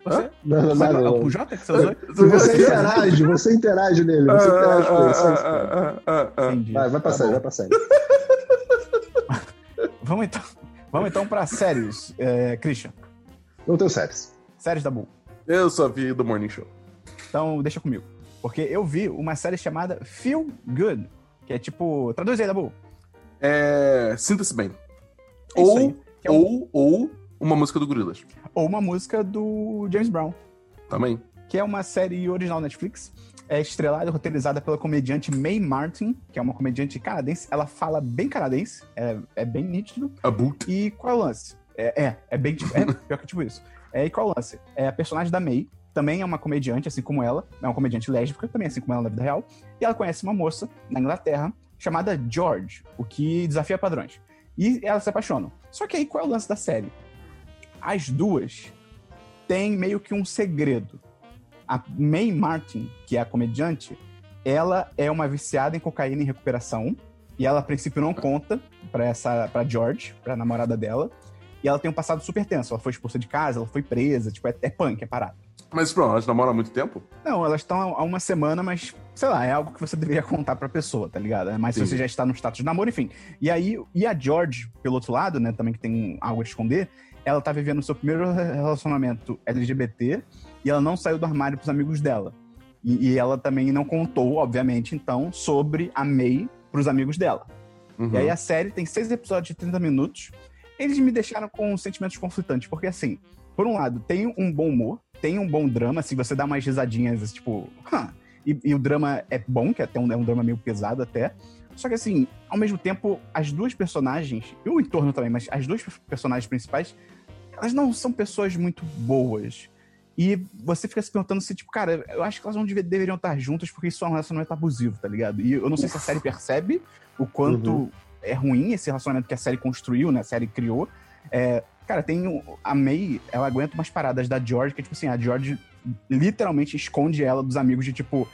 Você? Não, não, Foi não, não. o Jota que você? Se você interage, você interage nele. Você interage com ele. só isso. Ah, ah, ah, Entendi. Vai, vai Tá passar, bom. vai passar. Vamos então, vamos então pra séries. É, Christian, Não tenho séries. séries da Bull. Eu só vi do Morning Show. Então, deixa comigo. Porque eu vi uma série chamada Feel Good, que é tipo. Traduz aí, da Bull. É. Sinta-se bem. É isso Ou, é um- ou, ou uma música do Gorillaz. Ou uma música do James Brown, Também. que é uma série original Netflix. É estrelada e roteirizada pela comediante Mae Martin, que é uma comediante canadense. Ela fala bem canadense, é, é bem nítido. A boot. E qual é o lance? É, é, é bem tipo. É, pior que tipo isso. É, e qual é o lance? É a personagem da May, também é uma comediante, assim como ela, é uma comediante lésbica, também assim como ela na vida real. E ela conhece uma moça na Inglaterra chamada George, o que desafia padrões. E elas se apaixonam. Só que aí qual é o lance da série? As duas têm meio que um segredo. A May Martin, que é a comediante, ela é uma viciada em cocaína em recuperação. E ela, a princípio, não conta pra essa para George, pra namorada dela. E ela tem um passado super tenso. Ela foi expulsa de casa, ela foi presa, tipo, é, é punk, é parada. Mas pronto, elas namoram há muito tempo? Não, elas estão há uma semana, mas, sei lá, é algo que você deveria contar pra pessoa, tá ligado? Mas se Sim. você já está no status de namoro, enfim. E aí, e a George, pelo outro lado, né, também que tem algo a esconder, ela tá vivendo o seu primeiro relacionamento LGBT e ela não saiu do armário pros amigos dela. E, e ela também não contou, obviamente, então, sobre a May pros amigos dela. Uhum. E aí a série tem seis episódios de 30 minutos. Eles me deixaram com sentimentos conflitantes, porque assim, por um lado, tem um bom humor, tem um bom drama, assim, você dá umas risadinhas, tipo, "Hã?" E, e o drama é bom, que até um, é um drama meio pesado até. Só que assim, ao mesmo tempo, as duas personagens, e o entorno também, mas as duas personagens principais, elas não são pessoas muito boas. E você fica se perguntando se, tipo, cara, eu acho que elas não deve- deveriam estar juntas porque isso é um relacionamento abusivo, tá ligado? E eu não sei se a série percebe o quanto Uhum. é ruim esse relacionamento que a série construiu, né? A série criou. É, cara, tem a May, ela aguenta umas paradas da George, que é tipo assim, a George literalmente esconde ela dos amigos de tipo,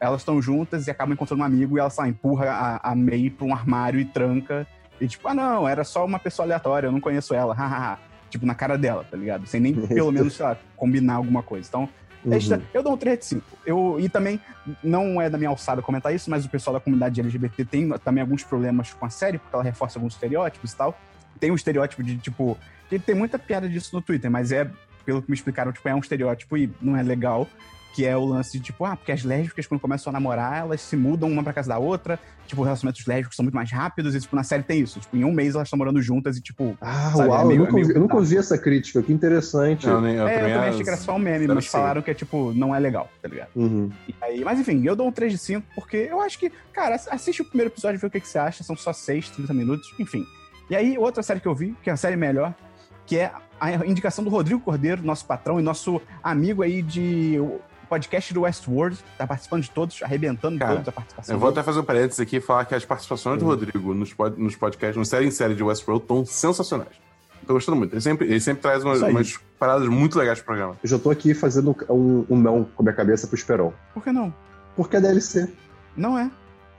elas estão juntas e acabam encontrando um amigo e ela, lá, empurra a, a May pra um armário e tranca. E tipo, ah não, era só uma pessoa aleatória, eu não conheço ela, hahaha. tipo, na cara dela, tá ligado? Sem nem pelo menos, sei lá, combinar alguma coisa. Então, Uhum. esta- eu dou um 3 de 5. Eu, e também, não é da minha alçada comentar isso, mas o pessoal da comunidade LGBT tem também alguns problemas com a série, porque ela reforça alguns estereótipos e tal. Tem um estereótipo de, tipo... Tem muita piada disso no Twitter, mas é, pelo que me explicaram, tipo, é um estereótipo e não é legal. Que é o lance de, tipo, ah, porque as lésbicas, quando começam a namorar, elas se mudam uma pra casa da outra. Tipo, relacionamentos lésbicos são muito mais rápidos. E, tipo, na série tem isso. Tipo, em um mês elas estão morando juntas e, tipo... Ah, Sabe, uau, é meio- eu, nunca é meio ouvi, eu nunca bizarro. ouvi essa crítica, que interessante. Eu, nem, eu é, eu também achei que era só um meme, mas ser. falaram que é, tipo, não é legal, tá ligado? Uhum. E aí, mas enfim, eu dou um 3 de 5, porque eu acho que, cara, ass- assiste o primeiro episódio e vê o que, que você acha. São só 6, 30 minutos, enfim. E aí, outra série que eu vi, que é a série melhor, que é a indicação do Rodrigo Cordeiro, nosso patrão e nosso amigo aí de podcast do Westworld, tá participando de todos, arrebentando Cara, todos a participação. Eu vou dele. até fazer um parênteses aqui e falar que as participações do Rodrigo nos, pod, nos podcasts, no série em série de Westworld, estão sensacionais. Tô gostando muito. Ele sempre, ele sempre traz umas, umas paradas muito legais pro programa. Eu já tô aqui fazendo um, um não com a minha cabeça pro Esperon. Por que não? Porque é DLC. Não é.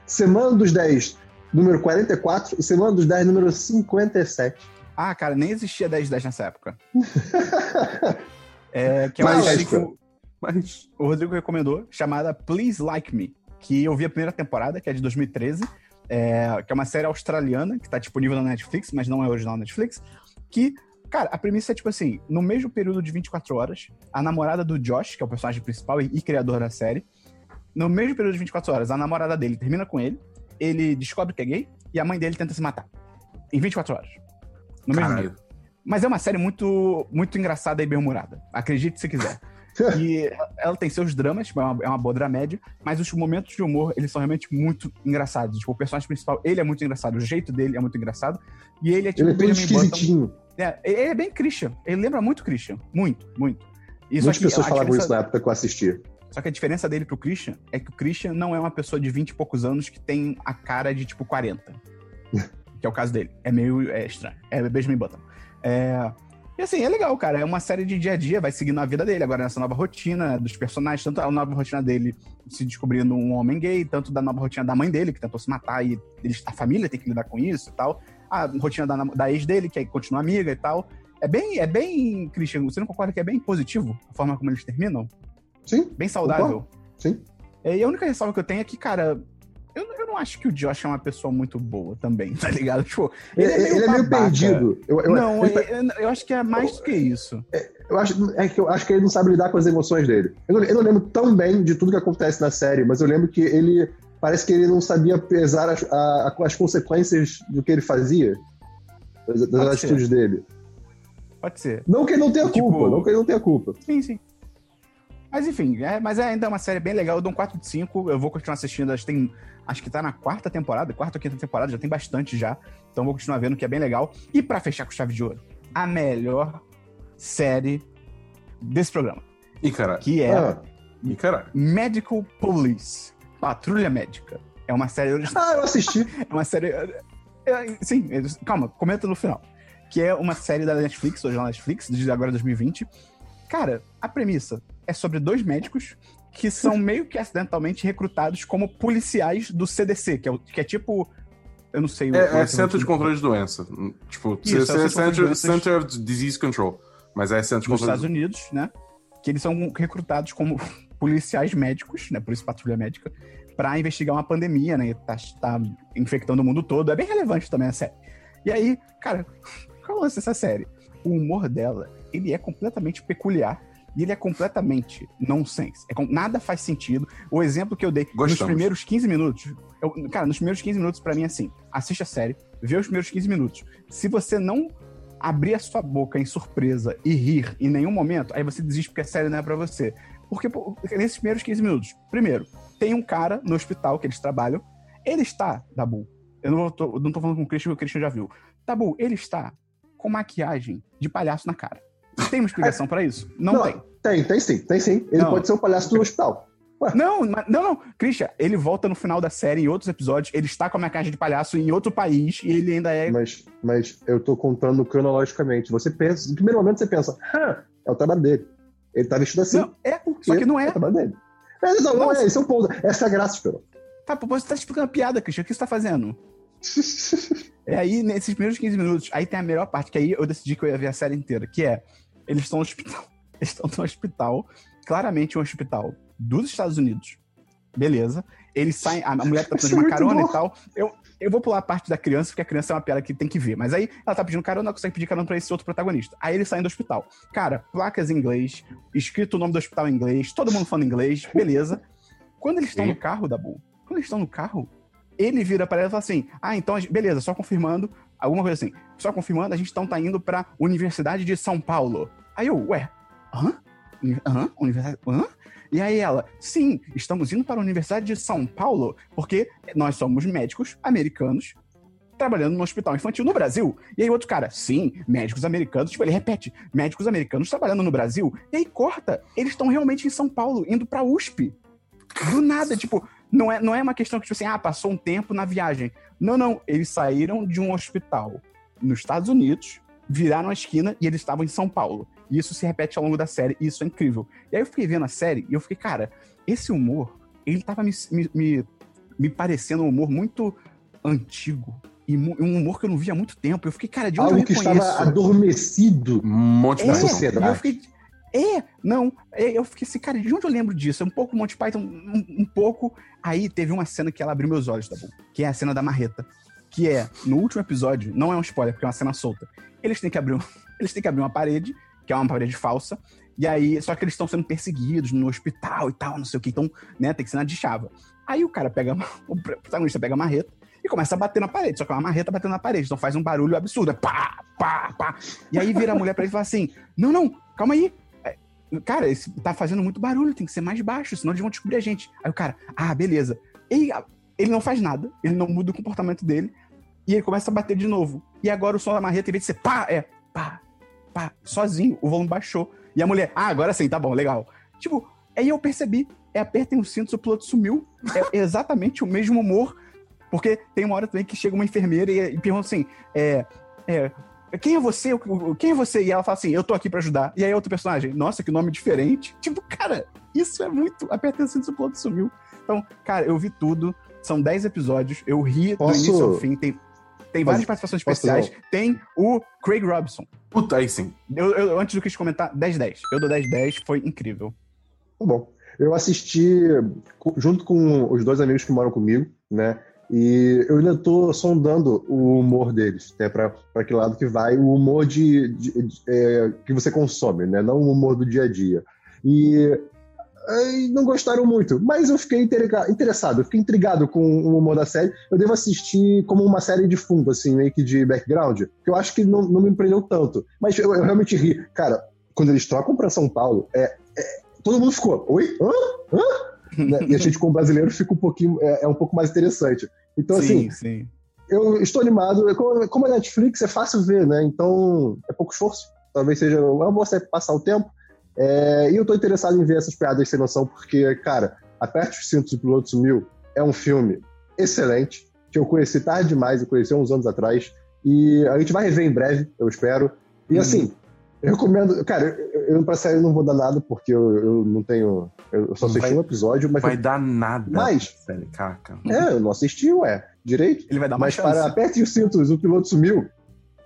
Semana dos 10, número 44, e Semana dos 10, número 57. Ah, cara, nem existia 10 10 nessa época. é, que é uma Mas- série que o, Mas. o Rodrigo recomendou, chamada Please Like Me, que eu vi a primeira temporada, que é de 2013, é, que é uma série australiana, que tá disponível na Netflix, mas não é original na Netflix, que, cara, a premissa é tipo assim, no mesmo período de 24 horas, a namorada do Josh, que é o personagem principal e, e criador da série, no mesmo período de 24 horas, a namorada dele termina com ele, ele descobre que é gay, e a mãe dele tenta se matar. Em 24 horas. No mesmo. Caralho. Mas é uma série muito, muito engraçada e bem-humorada. Acredite se quiser. E ela tem seus dramas, tipo, é uma, é uma boa dramédia, mas os momentos de humor, eles são realmente muito engraçados. Tipo, o personagem principal, ele é muito engraçado, o jeito dele é muito engraçado. E ele é tipo Ele é Button. esquisitinho. É, ele é bem Christian. Ele lembra muito Christian. Muito, muito. E Muitas que pessoas falavam isso na época que eu assisti. Só que a diferença dele pro Christian é que o Christian não é uma pessoa de 20 e poucos anos que tem a cara de, tipo, 40. que é o caso dele. É meio é, estranho. É Benjamin Button. É... E assim, é legal, cara. É uma série de dia a dia, vai seguindo a vida dele. Agora, nessa nova rotina dos personagens, tanto a nova rotina dele se descobrindo um homem gay, tanto da nova rotina da mãe dele, que tentou se matar e eles- a família tem que lidar com isso e tal. A rotina da, da ex dele, que aí continua amiga e tal. É bem, é bem, Christian, você não concorda que é bem positivo a forma como eles terminam? Sim, Bem saudável. sim. É, e a única ressalva que eu tenho é que, cara, eu, eu não acho que o Josh é uma pessoa muito boa também, tá ligado? Tipo, Ele, ele é meio babaca. perdido. Eu, eu, não, ele- eu, eu acho que é mais do que isso. eu acho, é que eu acho que ele não sabe lidar com as emoções dele. Eu não, eu não lembro tão bem de tudo que acontece na série, mas eu lembro que ele. Parece que ele não sabia pesar as, a- as consequências do que ele fazia, das, Pode atitudes dele. Pode ser. Não que ele não tenha Tipo- culpa, não que ele não tenha culpa. Sim, sim. Mas enfim, é, mas é ainda uma série bem legal. Eu dou um 4 de 5. Eu vou continuar assistindo. Acho que, tem, acho que tá na quarta temporada, quarta ou quinta temporada, já tem bastante já. Então vou continuar vendo, que é bem legal. E pra fechar com chave de ouro, a melhor série desse programa, Ih, caralho. que é Ah, Ih, caralho. Medical Police. Patrulha Médica. É uma série original. ah, eu assisti. É uma série. é, é, sim, é, calma, comenta no final. Que é uma série da Netflix, hoje na Netflix, de agora 2020. Cara, a premissa é sobre dois médicos que são meio que acidentalmente recrutados como policiais do CDC, que é, que é tipo. Eu não sei o. É, o- é Centro de Controle de Doença. Tipo, Isso, é Controle de Doenças. Center of Disease Control. Mas é Centro de dos Controle Estados Unidos, né? Que eles são recrutados como policiais médicos, né? Polícia Patrulha Médica, pra investigar uma pandemia, né? Tá, tá infectando o mundo todo. É bem relevante também a série. E aí, cara, qual é o lance dessa série? O humor dela, ele é completamente peculiar. E ele é completamente nonsense. É nada faz sentido. O exemplo que eu dei nos Gostamos. primeiros 15 minutos. eu- cara, nos primeiros 15 minutos, pra mim, é assim: assiste a série, vê os primeiros 15 minutos. Se você não abrir a sua boca em surpresa e rir em nenhum momento, aí você desiste porque a série não é pra você. Porque pô, nesses primeiros 15 minutos, primeiro, tem um cara no hospital que eles trabalham, ele está, Dabu, eu não, tô, eu não tô falando com o Christian, porque o Christian já viu. Dabu, ele está com maquiagem de palhaço na cara. Tem uma explicação pra isso? Não, Não, tem. Tem, tem sim, tem sim. Ele Não. pode ser um palhaço do hospital. Não, mas- não, não. Christian, ele volta no final da série, em outros episódios, ele está com a maquiagem de palhaço em outro país e ele ainda é. Mas, mas eu tô contando cronologicamente. Você pensa, no primeiro momento você pensa, ah, é o trabalho dele. Ele tá vestido assim. Não, é. Só que não É é. o trabalho dele. Mas não, não é, esse é o ponto. Essa é a graça, Esperão. Tá, pô, você tá explicando piada, Christian. O que você tá fazendo? É aí, nesses primeiros 15 minutos, aí tem a melhor parte, que aí eu decidi que eu ia ver a série inteira, que é, eles estão no hospital. Eles estão no hospital, claramente um hospital dos Estados Unidos. Beleza. Eles saem, a mulher tá precisando de uma Isso é muito carona bom. e tal. Eu, eu vou pular a parte da criança, porque a criança é uma piada que tem que ver. Mas aí ela tá pedindo carona, ela consegue pedir carona pra esse outro protagonista. Aí eles saem do hospital. Cara, placas em inglês, escrito o nome do hospital em inglês, todo mundo falando inglês, beleza. Quando eles estão no carro, Dabu, quando eles estão no carro, ele vira pra ela e fala assim: Ah, então, gente- beleza, só confirmando, alguma coisa assim, só confirmando, a gente então tá indo pra Universidade de São Paulo. Aí eu, ué, hã? Hã? Universidade? Hã? E aí ela, sim, estamos indo para a Universidade de São Paulo, porque nós somos médicos americanos trabalhando no hospital infantil no Brasil. E aí outro cara, sim, médicos americanos, tipo, ele repete, médicos americanos trabalhando no Brasil. E aí corta, eles estão realmente em São Paulo, indo pra USP. Do nada, tipo, não é, não é uma questão que, tipo assim, ah, passou um tempo na viagem. Não, não, eles saíram de um hospital nos Estados Unidos, viraram a esquina e eles estavam em São Paulo. E isso se repete ao longo da série, e isso é incrível. E aí eu fiquei vendo a série e eu fiquei, cara, esse humor, ele tava me, me- me me parecendo um humor muito antigo. E um humor que eu não via há muito tempo. Eu fiquei, cara, de onde Algo eu que reconheço? estava adormecido Um monte É, pessoas. sociedade. eu fiquei. É, não. é, Eu fiquei assim, cara, de onde eu lembro disso? É um pouco Monty Python, um, um pouco. Aí teve uma cena que ela abriu meus olhos, tá bom? Que é a cena da marreta. Que é, no último episódio, não é um spoiler, porque é uma cena solta. Eles têm que abrir, um- eles têm que abrir uma parede, que é uma parede falsa. E aí, só que eles estão sendo perseguidos no hospital e tal, não sei o que. Então, né, tem que ser na de chava. Aí o cara pega, o protagonista pega a marreta e começa a bater na parede. Só que é uma marreta batendo na parede. Então faz um barulho absurdo. Pá, pá, pá. E aí vira a mulher pra ele e fala assim: Não, não, calma aí. Cara, esse tá fazendo muito barulho, tem que ser mais baixo, senão eles vão descobrir a gente. Aí o cara, ah, beleza. E a- ele não faz nada, ele não muda o comportamento dele. E ele começa a bater de novo. E agora o som da marreta, em vez de ser pá, é pá, pá, sozinho. O volume baixou. E a mulher, ah, agora sim, tá bom, legal. Tipo, aí eu percebi, é apertem os cintos, o piloto sumiu. É exatamente o mesmo humor. Porque tem uma hora também que chega uma enfermeira e, e pergunta assim: é, é, quem é você? Quem é você? E ela fala assim: eu tô aqui pra ajudar. E aí outro personagem, nossa, que nome diferente. Tipo, cara, isso é muito. Apertem os cintos, o piloto sumiu. Então, cara, eu vi tudo. São 10 episódios. Eu ri Posso- do início ao fim. Tem, tem várias participações posso especiais. Tem o Craig Robinson. Puta, aí sim. Eu, eu- antes do que te comentar, 10-10. Eu dou 10-10, foi incrível. Tá bom. Eu assisti junto com os dois amigos que moram comigo, né? E eu ainda tô sondando o humor deles, né? Pra, pra que lado que vai o humor de, de- de- é, que você consome, né? Não o humor do dia a dia. E ai, não gostaram muito, mas eu fiquei interessado, eu fiquei intrigado com o humor da série. Eu devo assistir como uma série de fundo, assim, meio que de background, que eu acho que não, não me prendeu tanto. Mas eu, eu realmente ri. Cara, quando eles trocam pra São Paulo, é, é- todo mundo ficou, oi? Hã? Hã? Né? E a gente, como brasileiro, fica um pouquinho, é, é um pouco mais interessante. Então, assim, sim, sim. eu estou animado. Como, como é Netflix, é fácil ver, né? Então, é pouco esforço. Talvez seja uma boa série passar o tempo. É, e eu tô interessado em ver essas piadas sem noção, porque, cara, Aperte os Cintos e o Piloto Sumiu é um filme excelente, que eu conheci tarde demais, eu conheci há uns anos atrás. E a gente vai rever em breve, eu espero. E Uhum. assim, eu recomendo. Cara, eu, eu pra série eu não vou dar nada, porque eu, eu não tenho. Eu só assisti vai- um episódio, mas. Vai dar nada. Mas- Sério, caca. É, eu não assisti, ué. Direito? Ele vai dar uma Mas chance. para aperte os cintos, o piloto sumiu,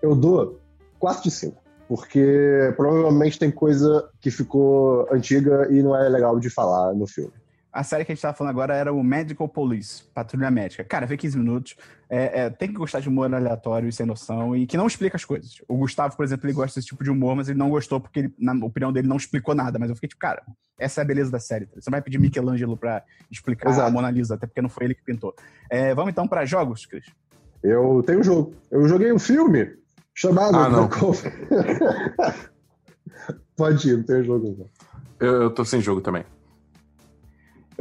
eu dou 4 de 5. Porque provavelmente tem coisa que ficou antiga e não é legal de falar no filme. A série que a gente tava falando agora era o Medical Police, Patrulha Médica. Cara, vê 15 minutos. É, é, tem que gostar de humor aleatório e sem noção e que não explica as coisas. O Gustavo, por exemplo, ele gosta desse tipo de humor, mas ele não gostou porque, ele, na opinião dele, não explicou nada. Mas eu fiquei tipo, cara, essa é a beleza da série. Você não vai pedir Michelangelo pra explicar Exato. a Mona Lisa, até porque não foi ele que pintou. É, vamos então pra jogos, Cris. Eu tenho um jogo. Eu joguei um filme chamado. Ah, não. Pode ir, não tem jogo. Não. Eu, eu tô sem jogo também.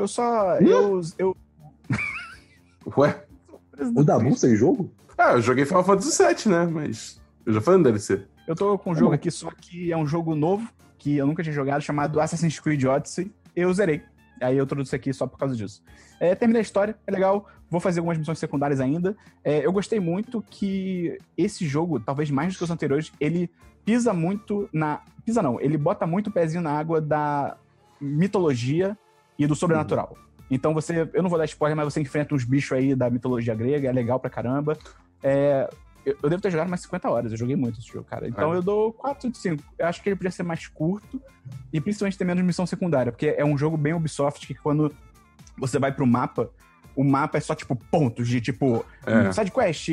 Eu só. Eu. eu Ué? O Dabu sem jogo? Ah, eu joguei Final Fantasy VII, né? Mas eu já falei no DLC. Eu tô com um jogo aqui, só que é um jogo novo, que eu nunca tinha jogado, chamado Assassin's Creed Odyssey. Eu zerei. Aí eu trouxe aqui só por causa disso. É, terminei a história, é legal. Vou fazer algumas missões secundárias ainda. É, eu gostei muito que esse jogo, talvez mais do que os anteriores, ele pisa muito na. Pisa não, ele bota muito o pezinho na água da mitologia e do sobrenatural. Então você. Eu não vou dar spoiler, mas você enfrenta uns bichos aí da mitologia grega, é legal pra caramba. É, eu, eu devo ter jogado umas 50 horas, eu joguei muito esse jogo, cara. Então É. eu dou 4 de 5. Eu acho que ele podia ser mais curto e principalmente ter menos missão secundária, porque é um jogo bem Ubisoft que quando você vai pro mapa, o mapa é só tipo pontos de tipo É. side quest,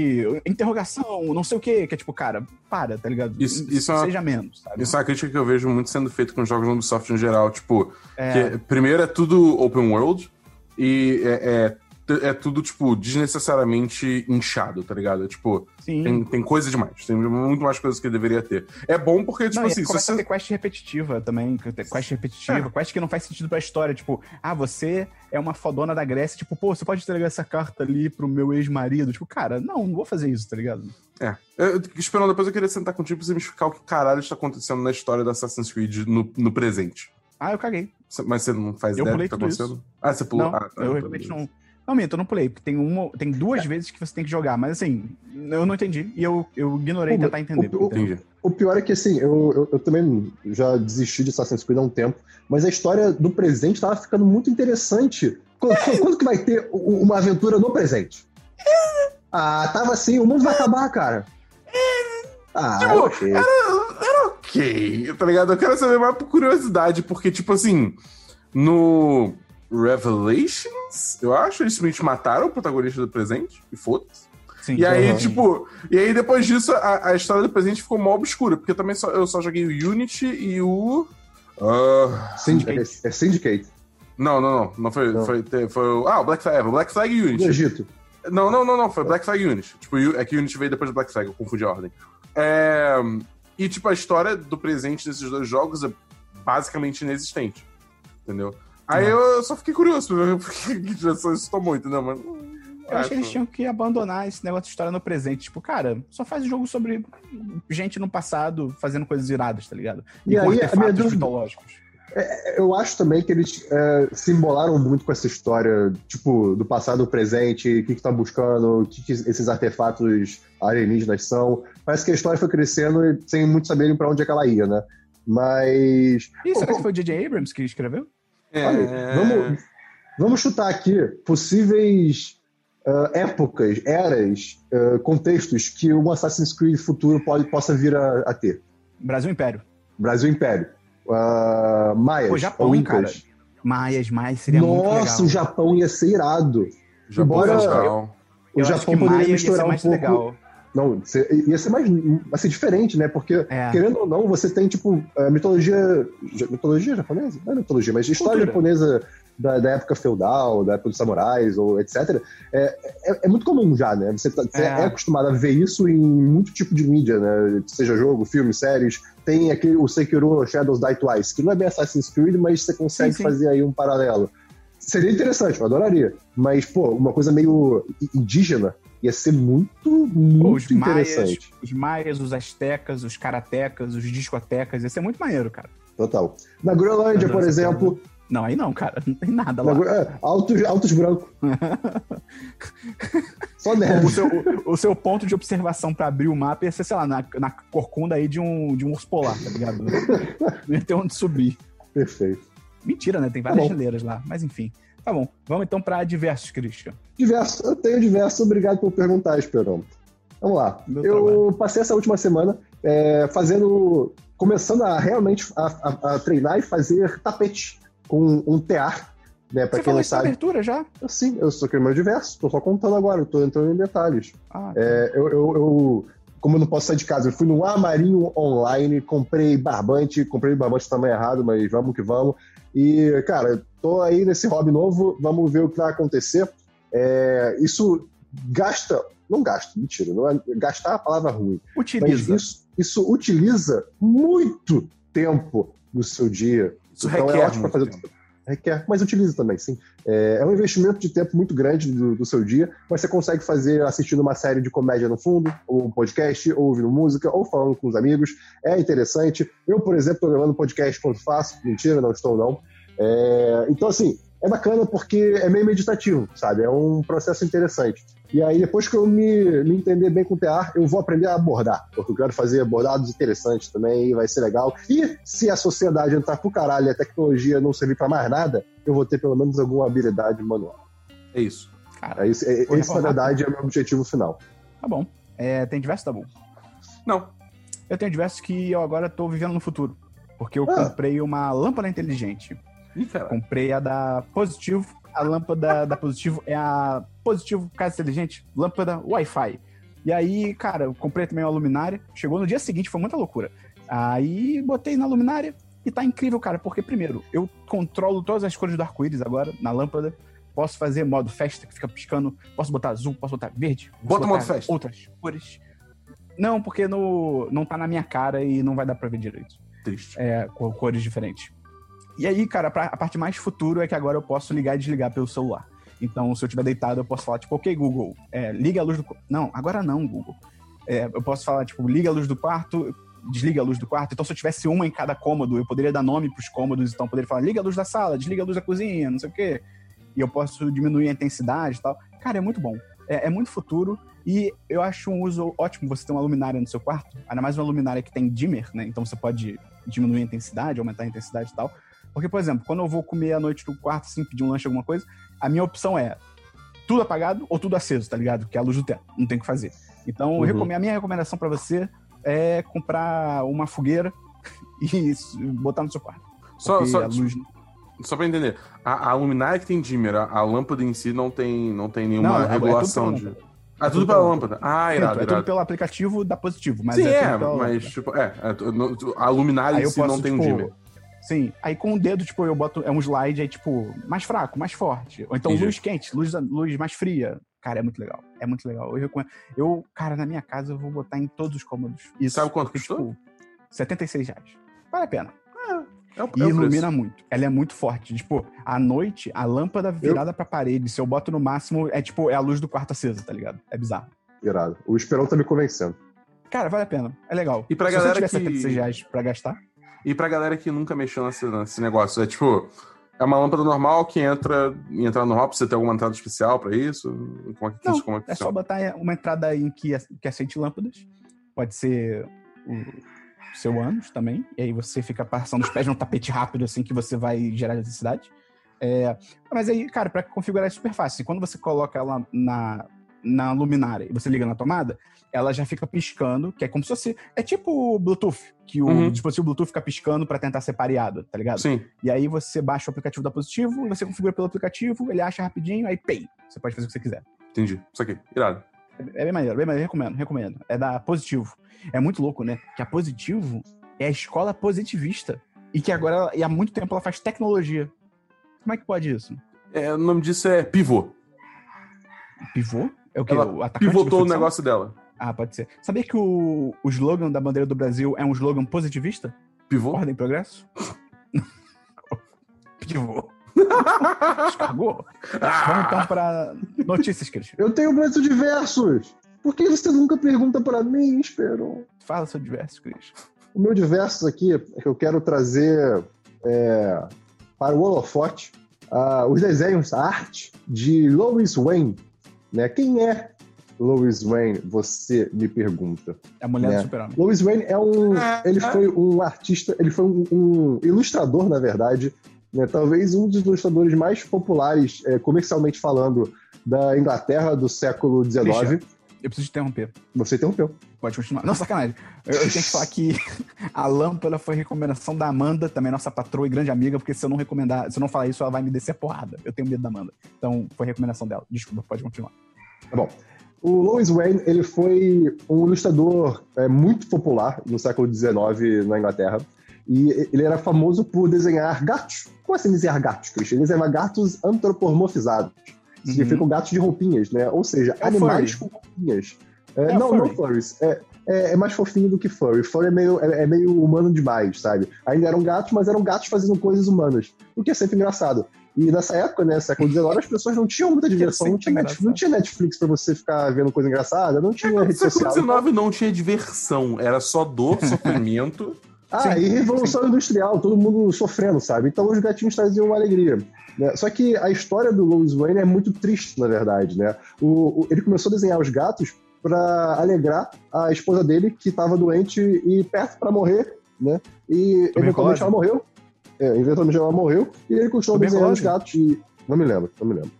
interrogação, não sei o quê, que é tipo, cara, para, tá ligado? Isso- isso é uma- seja menos, sabe? Isso é uma crítica que eu vejo muito sendo feita com jogos no Ubisoft em geral. Tipo, É, que primeiro é tudo open world e é, é, é tudo, tipo, desnecessariamente inchado, tá ligado? É, tipo, sim. tem, tem coisa demais. Tem muito mais coisas que deveria ter. É bom porque, tipo Não, assim, começa a você. ter quest repetitiva também, quest repetitiva, quest que não faz sentido pra história, tipo, ah, você é uma fodona da Grécia, tipo, pô, você pode entregar essa carta ali pro meu ex-marido, tipo, cara, não, não vou fazer isso, tá ligado? É. Eu, esperando, depois eu queria sentar contigo pra você me explicar o que caralho está acontecendo na história da Assassin's Creed no, no presente. Ah, eu caguei. Mas você não faz Eu ideia do que tá tudo isso. acontecendo? Ah, você pulou. Não, ah, tá, eu tá, realmente não. Não, minto, eu não pulei, porque tem, uma, tem duas vezes que você tem que jogar, mas assim, eu não entendi. E eu, eu ignorei O- tentar entender. o- o-. O pior é que, assim, eu, eu, eu também já desisti de Assassin's Creed há um tempo, mas a história do presente tava ficando muito interessante Quando, quando que vai ter uma aventura no presente? Ah, tava assim, o mundo vai acabar, cara. Ah, Tipo, ok. Era ok, tá ligado? Eu quero saber mais por curiosidade, porque, tipo assim, no Revelations, eu acho, eles simplesmente mataram o protagonista do presente, e foda-se. Sim, E aí, tipo, e aí depois disso, a, a história do presente ficou mal obscura, porque eu também só, eu só joguei o Unity e o. ah, Syndicate. É, é Syndicate, não, não, não. Não foi. Não. Foi, foi o. Ah, o Black Flag. o Black Flag e do Unity. Egito. Não, não, não, não. Foi Black Flag e Unity. Tipo, é que Unity veio depois do Black Flag, eu confundi a ordem. É, E, tipo, a história do presente desses dois jogos é basicamente inexistente. Entendeu? Aí eu só fiquei curioso pra ver por que que direção isso tomou, entendeu? Mas. Eu acho que eles tinham que abandonar esse negócio de história no presente. Tipo, cara, só faz jogo sobre gente no passado fazendo coisas iradas, tá ligado? E com aí, a minha artefatos dúvida- mitológicos. Eu acho também que eles é, se embolaram muito com essa história, tipo, do passado, do presente, o que que tá buscando, o que, que esses artefatos alienígenas são. Parece que a história foi crescendo e sem muito saberem pra onde é que ela ia, né? Mas. Ih, será que foi o J.J. Abrams que escreveu? É, Olha, vamos, vamos chutar aqui possíveis ah, épocas, eras, ah, contextos que um Assassin's Creed futuro pode, possa vir a, a ter. Brasil Império. Brasil Império. ah, Maias Pô, Japão, ou Incas. Maias, Maias seria muito legal. Nossa, o Japão ia ser irado. Japão Embora-. O Japão poderia misturar ser um pouco. legal. Não, ia ser mais assim, diferente, né? Porque, É. querendo ou não, você tem, tipo, a mitologia. Mitologia japonesa? Não é mitologia, mas história Cultura. japonesa da, da época feudal, da época dos samurais, ou etc. É, é, é muito comum já, né? Você, tá- você É. é. acostumado a ver isso em muito tipo de mídia, né? Seja jogo, filme, séries. Tem aquele, o Sekiro Shadows Die Twice, que não é bem Assassin's Creed, mas você consegue Sim, sim. fazer aí um paralelo. Seria interessante, eu adoraria. Mas, pô, uma coisa meio indígena ia ser muito, muito os maias, interessante. os maias, os astecas, os karatecas, os discotecas, ia ser muito maneiro, cara. Total. Na Groenlândia, por exemplo, Não, aí não, cara. Não tem nada na lá. É, altos, altos brancos. Só O neve. seu, o, o seu ponto de observação pra abrir o mapa ia ser, sei lá, na, na corcunda aí de um, de um urso polar, tá ligado? Não ia ter onde subir. Perfeito. Mentira, né? Tem várias Tá geleiras lá. Mas enfim. Tá bom. Vamos então pra diversos, Christian. Diverso. Eu tenho diverso. Obrigado por perguntar, Esperão. Vamos lá. Meu eu trabalho. passei essa última semana é, fazendo. Começando a realmente a, a- a treinar e fazer tapete com um tear. Né, pra Você quem não sabe. abertura já? Sim, eu sou criador diverso, tô só contando agora, tô entrando em detalhes. Ah, É, eu, eu- eu- como eu não posso sair de casa, eu fui no Armarinho Online, comprei barbante, comprei barbante tamanho errado, mas vamos que vamos. E, cara, tô aí nesse hobby novo, vamos ver o que vai acontecer. É, isso gasta, não gasta, mentira, não é, gastar é a palavra ruim, utiliza. isso, isso utiliza muito tempo no seu dia. Isso Então é requer ótimo pra muito fazer tempo. Requer, mas utiliza também, sim. É, é um investimento de tempo muito grande do, do seu dia, mas você consegue fazer assistindo uma série de comédia no fundo, ou um podcast, ou ouvindo música, ou falando com os amigos. É interessante. Eu, por exemplo, estou gravando podcast quando faço. Mentira, não estou não. É, então, assim, é bacana porque é meio meditativo, sabe? É um processo interessante. E aí, depois que eu me, me entender bem com o tear, eu vou aprender a abordar, porque eu quero fazer bordados interessantes também, vai ser legal. E se a sociedade entrar pro caralho e a tecnologia não servir pra mais nada, eu vou ter pelo menos alguma habilidade manual. É isso. Cara, É isso, é, esse, na verdade, é o meu objetivo final. tá bom. É, tem diversos, tá bom. Não. Eu tenho diversos que eu agora tô vivendo no futuro. Porque eu Ah. comprei uma lâmpada inteligente. Comprei a da Positivo. A lâmpada da Positivo é a Positivo Casa Inteligente, lâmpada Wi-Fi. E aí, cara, eu comprei também uma luminária. Chegou no dia seguinte, foi muita loucura. Aí botei na luminária e tá incrível, cara, porque primeiro, eu controlo todas as cores do arco-íris agora na lâmpada. Posso fazer modo festa que fica piscando. Posso botar azul, posso botar verde. posso Bota o modo botar festa. Outras cores. Não, porque no, não tá na minha cara e não vai dar pra ver direito Triste. é, com cores diferentes. E aí, cara, pra- a parte mais futuro é que agora eu posso ligar e desligar pelo celular. Então, se eu estiver deitado, eu posso falar, tipo, ok, Google, é, liga a luz do... Não, agora não, Google. É, eu posso falar, tipo, liga a luz do quarto, desliga a luz do quarto. Então, se eu tivesse uma em cada cômodo, eu poderia dar nome pros cômodos. Então, eu poderia falar, liga a luz da sala, desliga a luz da cozinha, não sei o quê. E eu posso diminuir a intensidade e tal. Cara, é muito bom. É, é muito futuro. E eu acho um uso ótimo você ter uma luminária no seu quarto. Ainda mais uma luminária que tem dimmer, né? Então, você pode diminuir a intensidade, aumentar a intensidade e tal. Porque, por exemplo, quando eu vou comer à noite no quarto, assim, pedir um lanche, alguma coisa, a minha opção é tudo apagado ou tudo aceso, tá ligado? Que é a luz do teto, não tem o que fazer. Então, Uhum. recomendo- a minha recomendação pra você é comprar uma fogueira e botar no seu quarto. Só, só, a luz... só pra entender, a, a luminária que tem dimmer, a, a lâmpada em si não tem, não tem nenhuma Não, é- é tudo regulação pela de. lâmpada. Ah, É tudo tudo pela lâmpada. Ah, é irado, tudo irado. pelo aplicativo da Positivo, mas Sim, é, é, tudo mas, tipo, é, é, a luminária em si não tem um tipo, dimmer. Sim, aí com o dedo, tipo, eu boto. É um slide aí, tipo, mais fraco, mais forte. Ou então Entendi. luz quente, luz, luz mais fria. Cara, é muito legal. É muito legal. Eu recomendo. Eu, cara, na minha casa eu vou botar em todos os cômodos. Isso. Sabe quanto porque, custou? Tipo, 76 reais. Vale a pena. É o, E é ilumina muito. Ela é muito forte. Tipo, à noite, a lâmpada virada pra parede, se eu boto no máximo, é tipo, é a luz do quarto acesa, tá ligado? É bizarro. Irado. O Esperão tá me convencendo. Cara, vale a pena. É legal. E pra se galera você tiver que- 76 reais pra gastar, E pra galera que nunca mexeu nesse, nesse negócio, é tipo, é uma lâmpada normal que entra em entrada normal, precisa ter alguma entrada especial pra isso? Como é que, Não, como é que É só botar uma entrada em que, que aceite lâmpadas. Pode ser o seu ânus também. E aí você fica passando os pés num tapete rápido, assim, que você vai gerar eletricidade. É, mas aí, cara, pra configurar é super fácil. Quando você coloca ela na, na luminária e você liga na tomada, ela já fica piscando, que é como se fosse. É tipo Bluetooth, que o Uhum. dispositivo Bluetooth fica piscando pra tentar ser pareado, tá ligado? Sim. E aí você baixa o aplicativo da Positivo, e você configura pelo aplicativo, ele acha rapidinho, aí pay. Você pode fazer o que você quiser. Entendi. Isso aqui. Irado. É bem maneiro, bem maneiro, recomendo, recomendo. É da Positivo. É muito louco, né? Que a Positivo é a escola positivista. E que agora, e há muito tempo, ela faz tecnologia. Como é que pode isso? É, o nome disso é pivô. Pivô? É o que? Ela o atacante pivotou o negócio dela. Ah, pode ser. Sabia que o, o slogan da bandeira do Brasil é um slogan positivista? Pivô? Ordem e progresso? Pivô. Descargou? Vamos então para notícias, Christian. Eu tenho muitos diversos. Por que você nunca pergunta pra mim, Esperon? Fala seu diverso, Christian. O meu diversos aqui é que eu quero trazer é, para o holofote ah, os desenhos, a arte de Lois Wayne. Né? Quem é Lois Wayne? Você me pergunta. É a mulher É. do super-homem. Lois Wayne é um. Ele foi um artista, ele foi um, um ilustrador, na verdade. né? Talvez um dos ilustradores mais populares, é, comercialmente falando, da Inglaterra do século XIX. Christian. Eu preciso te interromper. Você interrompeu. Pode continuar. Não, sacanagem. Eu, eu tenho que falar que a lâmpada foi recomendação da Amanda, também nossa patroa e grande amiga, porque se eu não recomendar, se eu não falar isso, ela vai me descer a porrada. Eu tenho medo da Amanda. Então, foi recomendação dela. Desculpa, pode continuar. Tá bom. O Lois Wayne ele foi um ilustrador é, muito popular no século XIX na Inglaterra. E ele era famoso por desenhar gatos. Como assim desenhar gatos, Christian? Ele desenhava gatos antropomorfizados. Significam gatos de roupinhas, né? Ou seja, Uhum. É animais furry. com roupinhas. É, É não, furry. não furries. É, é, é mais fofinho do que furry. Furry é meio, é, é meio humano demais, sabe? Ainda eram gatos, mas eram gatos fazendo coisas humanas. O que é sempre engraçado. E nessa época, né, século XIX, as pessoas não tinham muita diversão, não tinha, Netflix, não tinha Netflix pra você ficar vendo coisa engraçada, não tinha No rede social. século XIX não tinha diversão, era só dor, sofrimento. Ah, Sim, e revolução industrial, todo mundo sofrendo, sabe? Então os gatinhos traziam uma alegria. né? Só que a história do Louis Wayne é muito triste, na verdade, né? O, o- ele começou a desenhar os gatos para alegrar a esposa dele, que estava doente e perto para morrer, né? E eventualmente ela morreu. É, eventualmente ela morreu e ele continuou desenhando os gatos e... Não me lembro, não me lembro.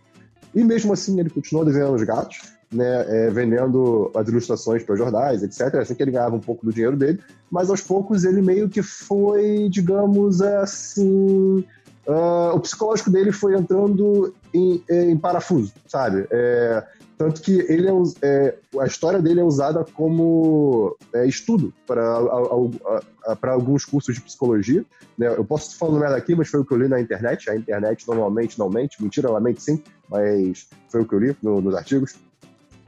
E mesmo assim ele continuou desenhando os gatos, né? é, vendendo as ilustrações para jornais, etc. Assim que ele ganhava um pouco do dinheiro dele mas aos poucos ele meio que foi, digamos assim. ah, o psicológico dele foi entrando em, em parafuso, sabe? É, tanto que ele é, é, a história dele é usada como é, estudo para alguns cursos de psicologia. Né? Eu posso falando merda aqui, mas foi o que eu li na internet. A internet normalmente não mente, mentira, ela mente sim, mas foi o que eu li no- nos artigos.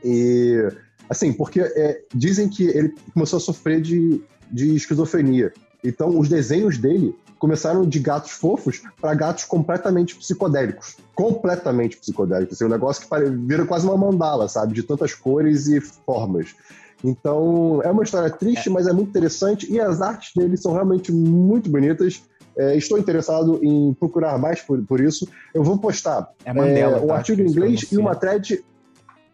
E assim, porque é, dizem que ele começou a sofrer de, de esquizofrenia. Então, os desenhos dele começaram de gatos fofos para gatos completamente psicodélicos. Completamente psicodélicos. Assim, um negócio que pare- vira quase uma mandala, sabe? De tantas cores e formas. Então, é uma história triste, mas é muito interessante. E as artes dele são realmente muito bonitas. É, estou interessado em procurar mais por, por isso. Eu vou postar É Mandela. é, um tá? artigo em inglês e uma thread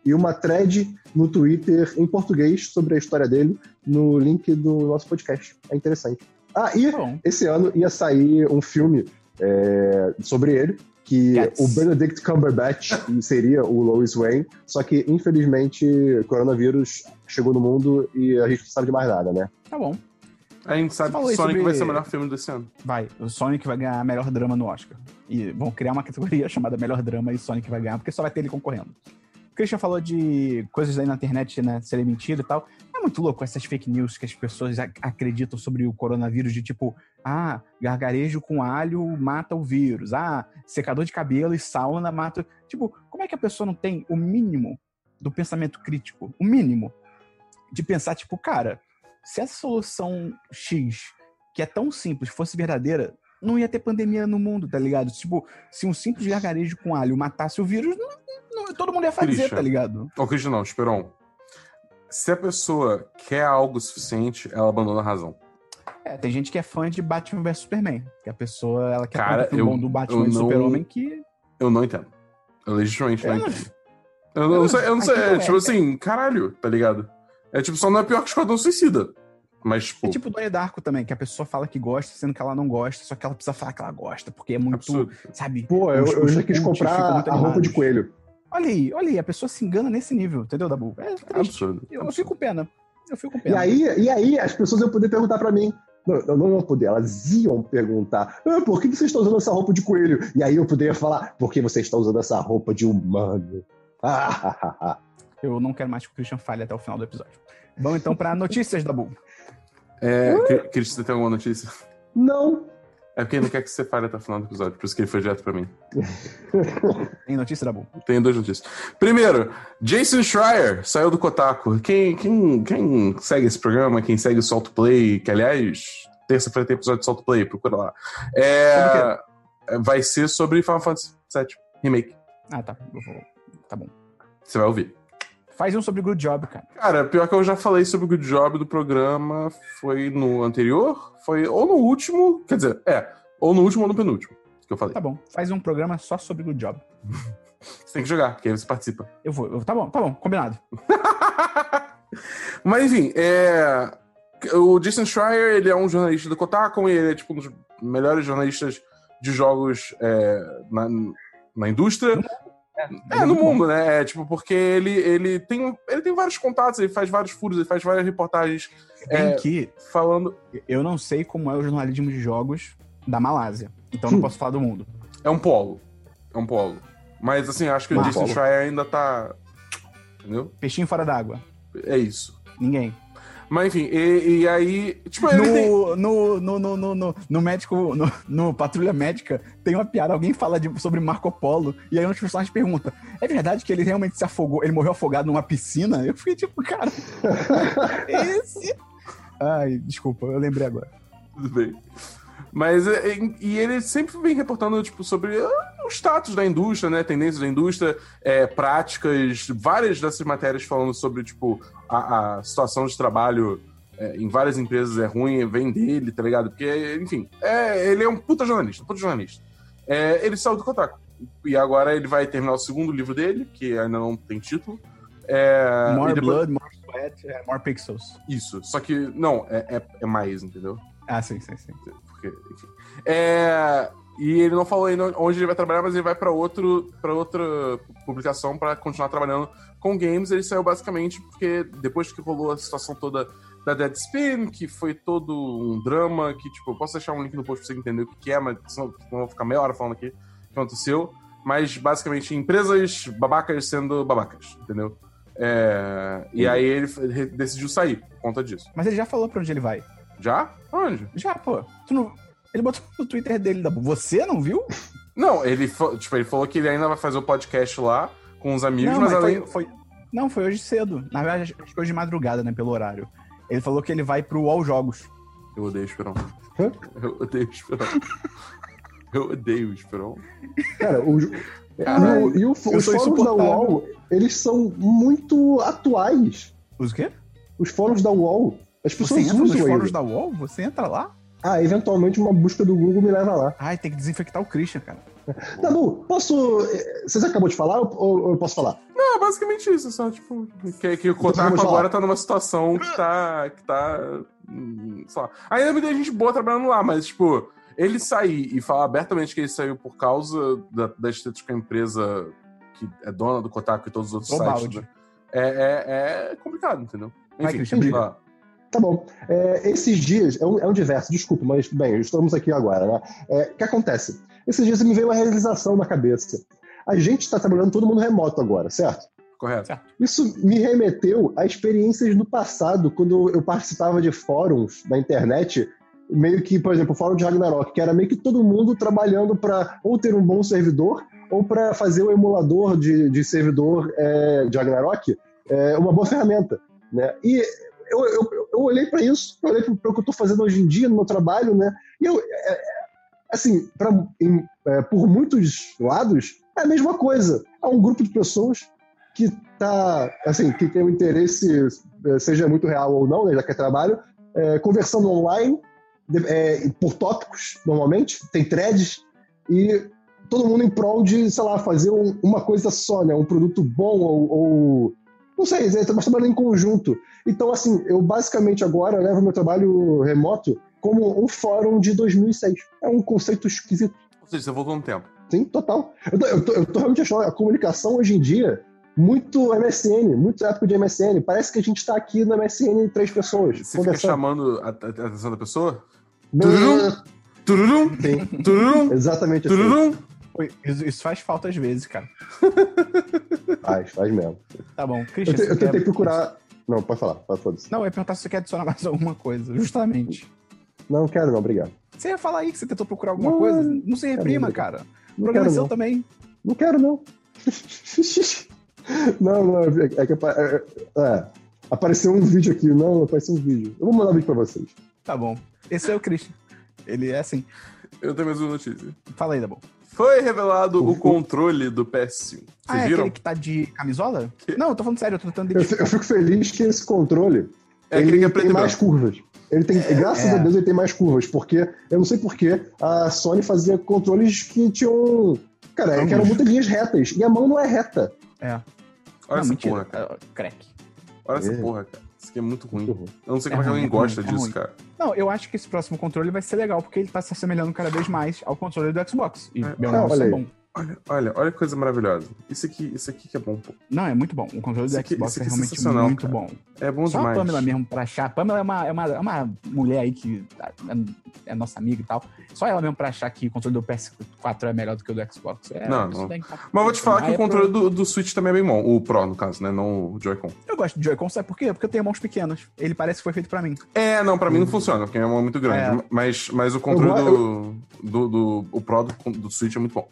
e uma thread no Twitter em português sobre a história dele no link do nosso podcast. É interessante. Ah, e bom. esse ano ia sair um filme é, sobre ele, que Cats. o Benedict Cumberbatch seria o Lois Wayne, só que infelizmente o coronavírus chegou no mundo e a gente não sabe de mais nada, né? Tá bom. A gente sabe que Sonic sobre- vai ser o melhor filme desse ano. Vai, o Sonic vai ganhar melhor drama no Oscar. E vão criar uma categoria chamada melhor drama e Sonic vai ganhar, porque só vai ter ele concorrendo. Christian falou de coisas aí na internet, né, serem mentira e tal. É muito louco essas fake news que as pessoas ac- acreditam sobre o coronavírus, de tipo, ah, gargarejo com alho mata o vírus. Ah, secador de cabelo e sauna mata. Tipo, como é que a pessoa não tem o mínimo do pensamento crítico? O mínimo de pensar, tipo, cara, se essa solução X, que é tão simples, fosse verdadeira, não ia ter pandemia no mundo, tá ligado? Tipo, se um simples gargarejo com alho matasse o vírus, não- não- todo mundo ia fazer, Christian. tá ligado? Ô, Christian, não, Esperon. Se a pessoa quer algo suficiente, ela abandona a razão. É, tem gente que é fã de Batman vs Superman. Que a pessoa, ela quer Cara, tanto eu- bom do Batman eu e não- Super-Homem que... Eu não entendo. Eu legitimamente não Eu não- entendo. Eu não, sei, eu não sei. É, não é, tipo é- assim, caralho, tá ligado? É tipo, só não é pior que Esquadrão Suicida. Mas, tipo, É tipo Donnie Darko também, que a pessoa fala que gosta, sendo que ela não gosta, só que ela precisa falar que ela gosta, porque é muito, absurdo. sabe? Pô, eu, eu já quis comprar a roupa de coelho. Olha aí, olha aí, a pessoa se engana nesse nível, entendeu, Dabu? É. Absurdo. Eu, eu absurdo. fico com pena. Eu fico com E pena. aí, e aí as pessoas iam poder perguntar pra mim. Não, não, não iam poder, elas iam perguntar. "Ah, por que você está usando essa roupa de coelho? E aí eu poderia falar, por que você está usando essa roupa de humano? Ah, Eu não quero mais que o Christian fale até o final do episódio. Vamos então pra notícias, Dabu. É, Cri- Cris, você tem alguma notícia? não. É porque ele não quer que você fale até o final do episódio, por isso que ele foi direto pra mim. Tem notícia, Dabu? Tenho duas notícias. Primeiro, Jason Schreier saiu do Kotaku. Quem, quem, quem segue esse programa, quem segue o Salt Play, que aliás, terça-feira tem episódio de Salt Play, procura lá. É, vai ser sobre Final Fantasy VII Remake. Ah, tá. Vou... Tá bom. Você vai ouvir. Faz um sobre Good Job, cara. Cara, pior que eu já falei sobre o Good Job do programa, foi no anterior, foi ou no último, quer dizer, é, ou no último ou no penúltimo, que eu falei. Tá bom. Faz um programa só sobre Good Job. Você tem que jogar, porque aí você participa. Eu vou. eu- Tá bom, tá bom. Combinado. Mas enfim, é... o Jason Schreier, ele é um jornalista do Kotaku, e ele é tipo um dos melhores jornalistas de jogos é, na, na indústria. É, no mundo, né? É, tipo, porque ele, ele, tem, ele tem vários contatos, ele faz vários furos, ele faz várias reportagens Tem É. que. falando. Eu não sei como é o jornalismo de jogos da Malásia. Então não posso falar do mundo. É um polo. É um polo. Mas assim, acho que o Jason Schreier ainda tá. Entendeu? Peixinho fora d'água. É isso. Ninguém. Mas enfim, e, e aí. Tipo, ele tem. No, no, no, no, no, no, no médico, no, no Patrulha Médica, tem uma piada, alguém fala de- sobre Marco Polo, e aí um dos personagens pergunta: é verdade que ele realmente se afogou, ele morreu afogado numa piscina? Eu fiquei tipo, cara, esse. Ai, desculpa, eu lembrei agora. Tudo bem. Mas é, é, e ele sempre vem reportando tipo, sobre ah, o status da indústria, né? Tendências da indústria, é, práticas, várias dessas matérias falando sobre tipo, a, a situação de trabalho é, em várias empresas é ruim, vem dele, tá ligado? Porque, enfim, é, ele é um puta jornalista, puta jornalista. É, ele saiu do Kotaku. E agora ele vai terminar o segundo livro dele, que ainda não tem título. É, more depois- blood, more sweat, é, more pixels. Isso. Só que, não, é, é, é mais, entendeu? Ah, sim, sim, sim. Porque, enfim. É, e ele não falou ainda onde ele vai trabalhar, mas ele vai para outro para outra publicação para continuar trabalhando com games. Ele saiu basicamente porque depois que rolou a situação toda da Deadspin, que foi todo um drama, que tipo, eu posso deixar um link no post pra você entender o que é, mas senão não vou ficar meia hora falando aqui o que aconteceu. Mas basicamente empresas babacas sendo babacas, entendeu? É, e aí ele decidiu sair por conta disso. Mas ele já falou pra onde ele vai. Já? Onde? Já, pô. Tu não... Ele botou no Twitter dele, Dabu. Você não viu? Não, ele, tipo, ele falou que ele ainda vai fazer o podcast lá com os amigos, não, mas, mas além. foi, foi- Não, foi hoje cedo. Na verdade, acho que hoje de madrugada, né? Pelo horário. Ele falou que ele vai pro All Jogos. Eu odeio o Esperão. Hã? Eu odeio o Esperão. Eu odeio o Esperão. Cara, o, e Caralho, o- e os fóruns da. UOL, eles são muito atuais. Os quê? Os fóruns da UOL. As Você pessoas entra nos usam fóruns eles. da UOL? Você entra lá? Ah, eventualmente uma busca do Google me leva lá. Ai, tem que desinfectar o Christian, cara. Dabu, posso. eh, Vocês acabou de falar ou, eu posso falar? Não, é basicamente isso, só, tipo, que, que o Kotaku falar. agora tá numa situação que tá. que tá. sei lá. Ainda me tem gente boa trabalhando lá, mas, tipo, Ele sair e falar abertamente que ele saiu por causa da, das tretas com a empresa que é dona do Kotaku e todos os outros Ô, sites. né? É, é, é complicado, entendeu? Vai, Enfim, Christian, brilha. Tá bom. É, esses dias, é um, é um diverso, desculpa, mas bem, estamos aqui agora, né? É, O que acontece? Esses dias me veio uma realização na cabeça. A gente está trabalhando todo mundo remoto agora, certo? correto. Isso me remeteu a experiências no passado, quando eu participava de fóruns na internet, meio que, por exemplo, o fórum de Ragnarok, que era meio que todo mundo trabalhando para ou ter um bom servidor, ou para fazer o emulador de, de servidor é, de Ragnarok é, uma boa ferramenta. Né? E eu, eu, eu olhei para isso, eu olhei para o que eu estou fazendo hoje em dia no meu trabalho, né? e eu, é, é, assim, pra, em, é, por muitos lados, é a mesma coisa. Há um grupo de pessoas que tá, assim, que tem um interesse, eh, seja muito real ou não, né, já que é trabalho, eh, conversando online, eh, por tópicos, normalmente, tem threads, e todo mundo em prol de, sei lá, fazer um- uma coisa só, né, um produto bom ou, ou não sei, mas trabalhando em conjunto. Então, assim, eu basicamente agora levo meu trabalho remoto como um fórum de 2006. É um conceito esquisito. Ou seja, você voltou no tempo. Sim, total. Eu tô, eu tô- eu tô realmente achando a comunicação hoje em dia muito MSN, muito época de MSN. Parece que a gente tá aqui no MSN três pessoas. Você fica chamando a, a- a atenção da pessoa? Tururum, Sim, tururum, exatamente assim. tururum. Isso, isso faz falta às vezes, cara. Faz, faz mesmo. Tá bom. Eu, Christian, te- eu você quer- tentei procurar. Não, pode falar, pode foda-se. Não, eu ia perguntar se você quer adicionar mais alguma coisa, justamente. Não quero, não, obrigado. Você ia falar aí que você tentou procurar alguma Não, coisa? Não se reprima, não. cara. O programa é seu também. Não quero, não. não, não, é que apa- é, é, apareceu um vídeo aqui. Não, apareceu um vídeo. Eu vou mandar um vídeo pra vocês. Tá bom. Esse é o Christian. Ele é assim. Eu tenho mais uma notícia. Fala aí, Dabu. Foi revelado o controle do PS5. Vocês Ah, é viram? aquele que tá de camisola? Que- Não, eu tô falando sério, eu tô tentando Eu, eu fico feliz que esse controle É ele que é tem mais curvas. Ele tem, graças É. a Deus, ele tem mais curvas, porque eu não sei porquê a Sony fazia controles que tinham. Cara, Ângulos. que eram muitas linhas retas. E a mão não é reta. É. Olha não, essa mentira. porra, cara. É, Crack. Olha essa É. porra, cara. Isso aqui é muito ruim. Muito ruim. Eu não sei É como é que alguém é ruim, gosta é disso, ruim. cara. Não, eu acho que esse próximo controle vai ser legal, porque ele tá se assemelhando cada vez mais ao controle do Xbox. E É. meu Ah, é bom. Olha, olha, olha que coisa maravilhosa. Isso aqui, isso aqui que é bom, pô. Não, é muito bom. O controle do aqui- Xbox é é realmente muito cara. bom. É bom Só demais. a Pamela mesmo pra achar. A Pamela é uma, é, uma, é uma mulher aí que é, é nossa amiga e tal. Só ela mesmo pra achar que o controle do PS4 é melhor do que o do Xbox. É, Não, não. tá- Mas eu vou te falar que o é pro- controle do, do Switch também é bem bom. O Pro, no caso, né? Não o Joy-Con. Eu gosto de Joy-Con, sabe por quê? Porque eu tenho mãos pequenas. Ele parece que foi feito pra mim. É, não, pra mim não funciona, porque minha mão é muito grande. É. Mas, mas o controle Eu do, do, do- O Pro do, do Switch é muito bom.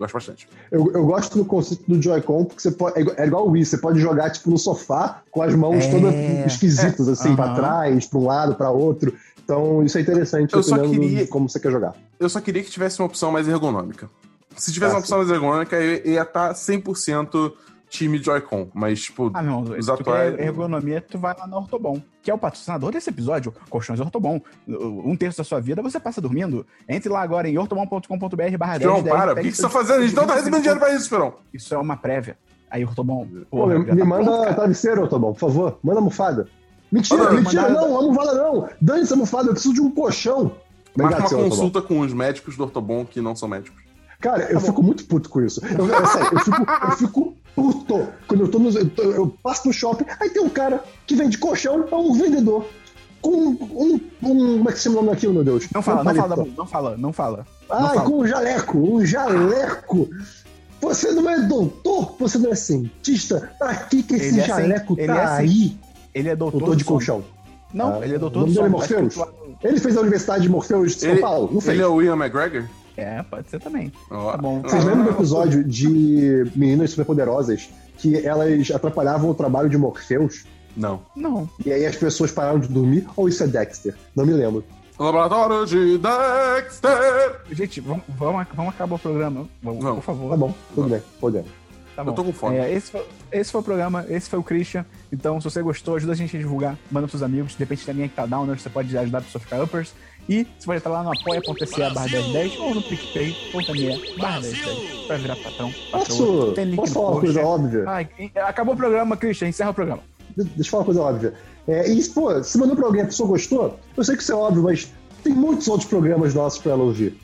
Gosto bastante. Eu, eu gosto do conceito do Joy-Con, porque você pode, é igual- é igual o Wii, você pode jogar tipo no sofá com as mãos É. todas esquisitas, assim, pra Aham. trás, pra um lado, pra outro. Então, isso é interessante, Eu só dependendo queria- de como você quer jogar. Eu só queria que tivesse uma opção mais ergonômica. Se tivesse Ah, uma opção mais ergonômica, eu ia estar 100% time Joy-Con. Mas, tipo, Ah, meu irmão, Os tu atuais- quer ergonomia, tu vai lá na Ortobon, que é o patrocinador desse episódio, Colchões Ortobon. Um terço da sua vida você passa dormindo. Entre lá agora em ortobon.com.br barra Esperão, para. O que, que você tá fazendo? A gente não tá recebendo dinheiro pra isso, Esperão. Isso é uma prévia. Aí, Ortobon, Pô, porra, me tá manda pronto, travesseiro, bom, por favor. Manda almofada. Mentira, mentira, manda- não, almofada não. Dane-se a almofada, eu preciso de um colchão. Marca uma senhor Ortobon. consulta com os médicos do Ortobon que não são médicos. Cara, eu fico muito puto com isso. Eu, é sério, eu fico, eu fico puto quando eu tô no. Eu, passo no shopping, aí tem um cara que vende colchão, é um vendedor. Com um, um, Como é que se chama o nome daquilo, meu Deus? Não fala, Um não fala. Dabu, não fala, não fala. Não Ah, fala. com um jaleco, um jaleco. Você não é doutor, você não é cientista. Pra que, que esse Ele é cien- jaleco ele tá é aí? Ele é doutor, Doutor de colchão. Não, Ah, ele é doutor do é sono. tá Ele fez a Universidade de Morpheus de São Ele, Paulo? Não fez. ele é o William McGregor? É, pode ser também. Ó. Tá bom. Vocês lembram do episódio de Meninas Superpoderosas que elas atrapalhavam o trabalho de Morpheus? Não. Não. E aí as pessoas pararam de dormir? Ou isso é Dexter? Não me lembro. Laboratório de Dexter! Gente, vamos, vamos, vamos acabar o programa. Vamos, Não. por favor. Tá bom, tudo bem, podemos. Tá Eu bom. tô com fome. É, esse, foi, esse foi o programa, esse foi o Christian. Então, se você gostou, ajuda a gente a divulgar, manda pros seus amigos. Depende da linha que tá down, né? Você pode ajudar a pessoa a ficar uppers. E você pode entrar lá no apoia.se barra 1010 ou no picpay.me barra 1010 pra virar patrão. Posso. Tem link posso falar uma coisa óbvia? Ai, acabou o programa, Christian. Encerra o programa. De- Deixa eu falar uma coisa óbvia. É, e, pô, se mandou pra alguém, a pessoa gostou, eu sei que isso é óbvio, mas tem muitos outros programas nossos para ela ouvir.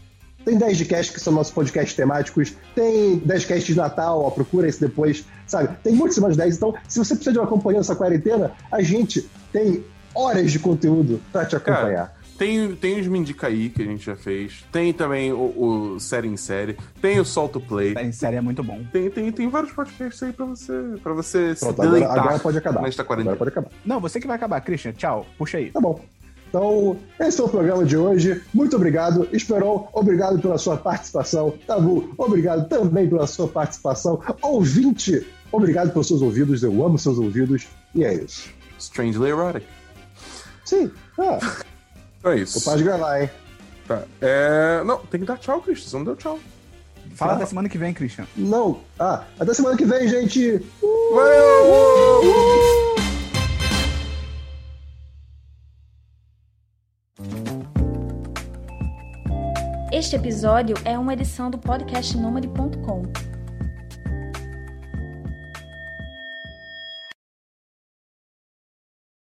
Tem 10 de cast que são nossos podcasts temáticos, tem 10 casts de Natal, ó, procura esse depois, sabe? Tem muitos mais 10, então se você precisa de uma companhia nessa quarentena, a gente tem horas de conteúdo para te acompanhar. Cara, tem, tem os Me Indica aí, que a gente já fez. Tem também o, o Série em Série. Tem o Solto Play. Série em Série é muito bom. Tem, tem, tem vários podcasts aí pra você, pra você Pronto, se deleitar. Agora, agora pode acabar. Nesta quarentena. Agora pode acabar. Não, você que vai acabar. Christian, tchau. Puxa aí. Tá bom. Então, esse é o programa de hoje. Muito obrigado. Esperon, obrigado pela sua participação. Tabu, obrigado também pela sua participação. Ouvinte, obrigado pelos seus ouvidos. Eu amo seus ouvidos. E é isso. Strangely erotic. Sim. Ah. Então é isso. Vou parar de gravar, hein? Tá. É... Não, tem que dar tchau, Christian. Você não deu tchau. Fala até semana que vem, Christian. Não. Ah, até semana que vem, gente. Uh! Valeu! Uh! Este episódio é uma edição do podcast Nômade.com.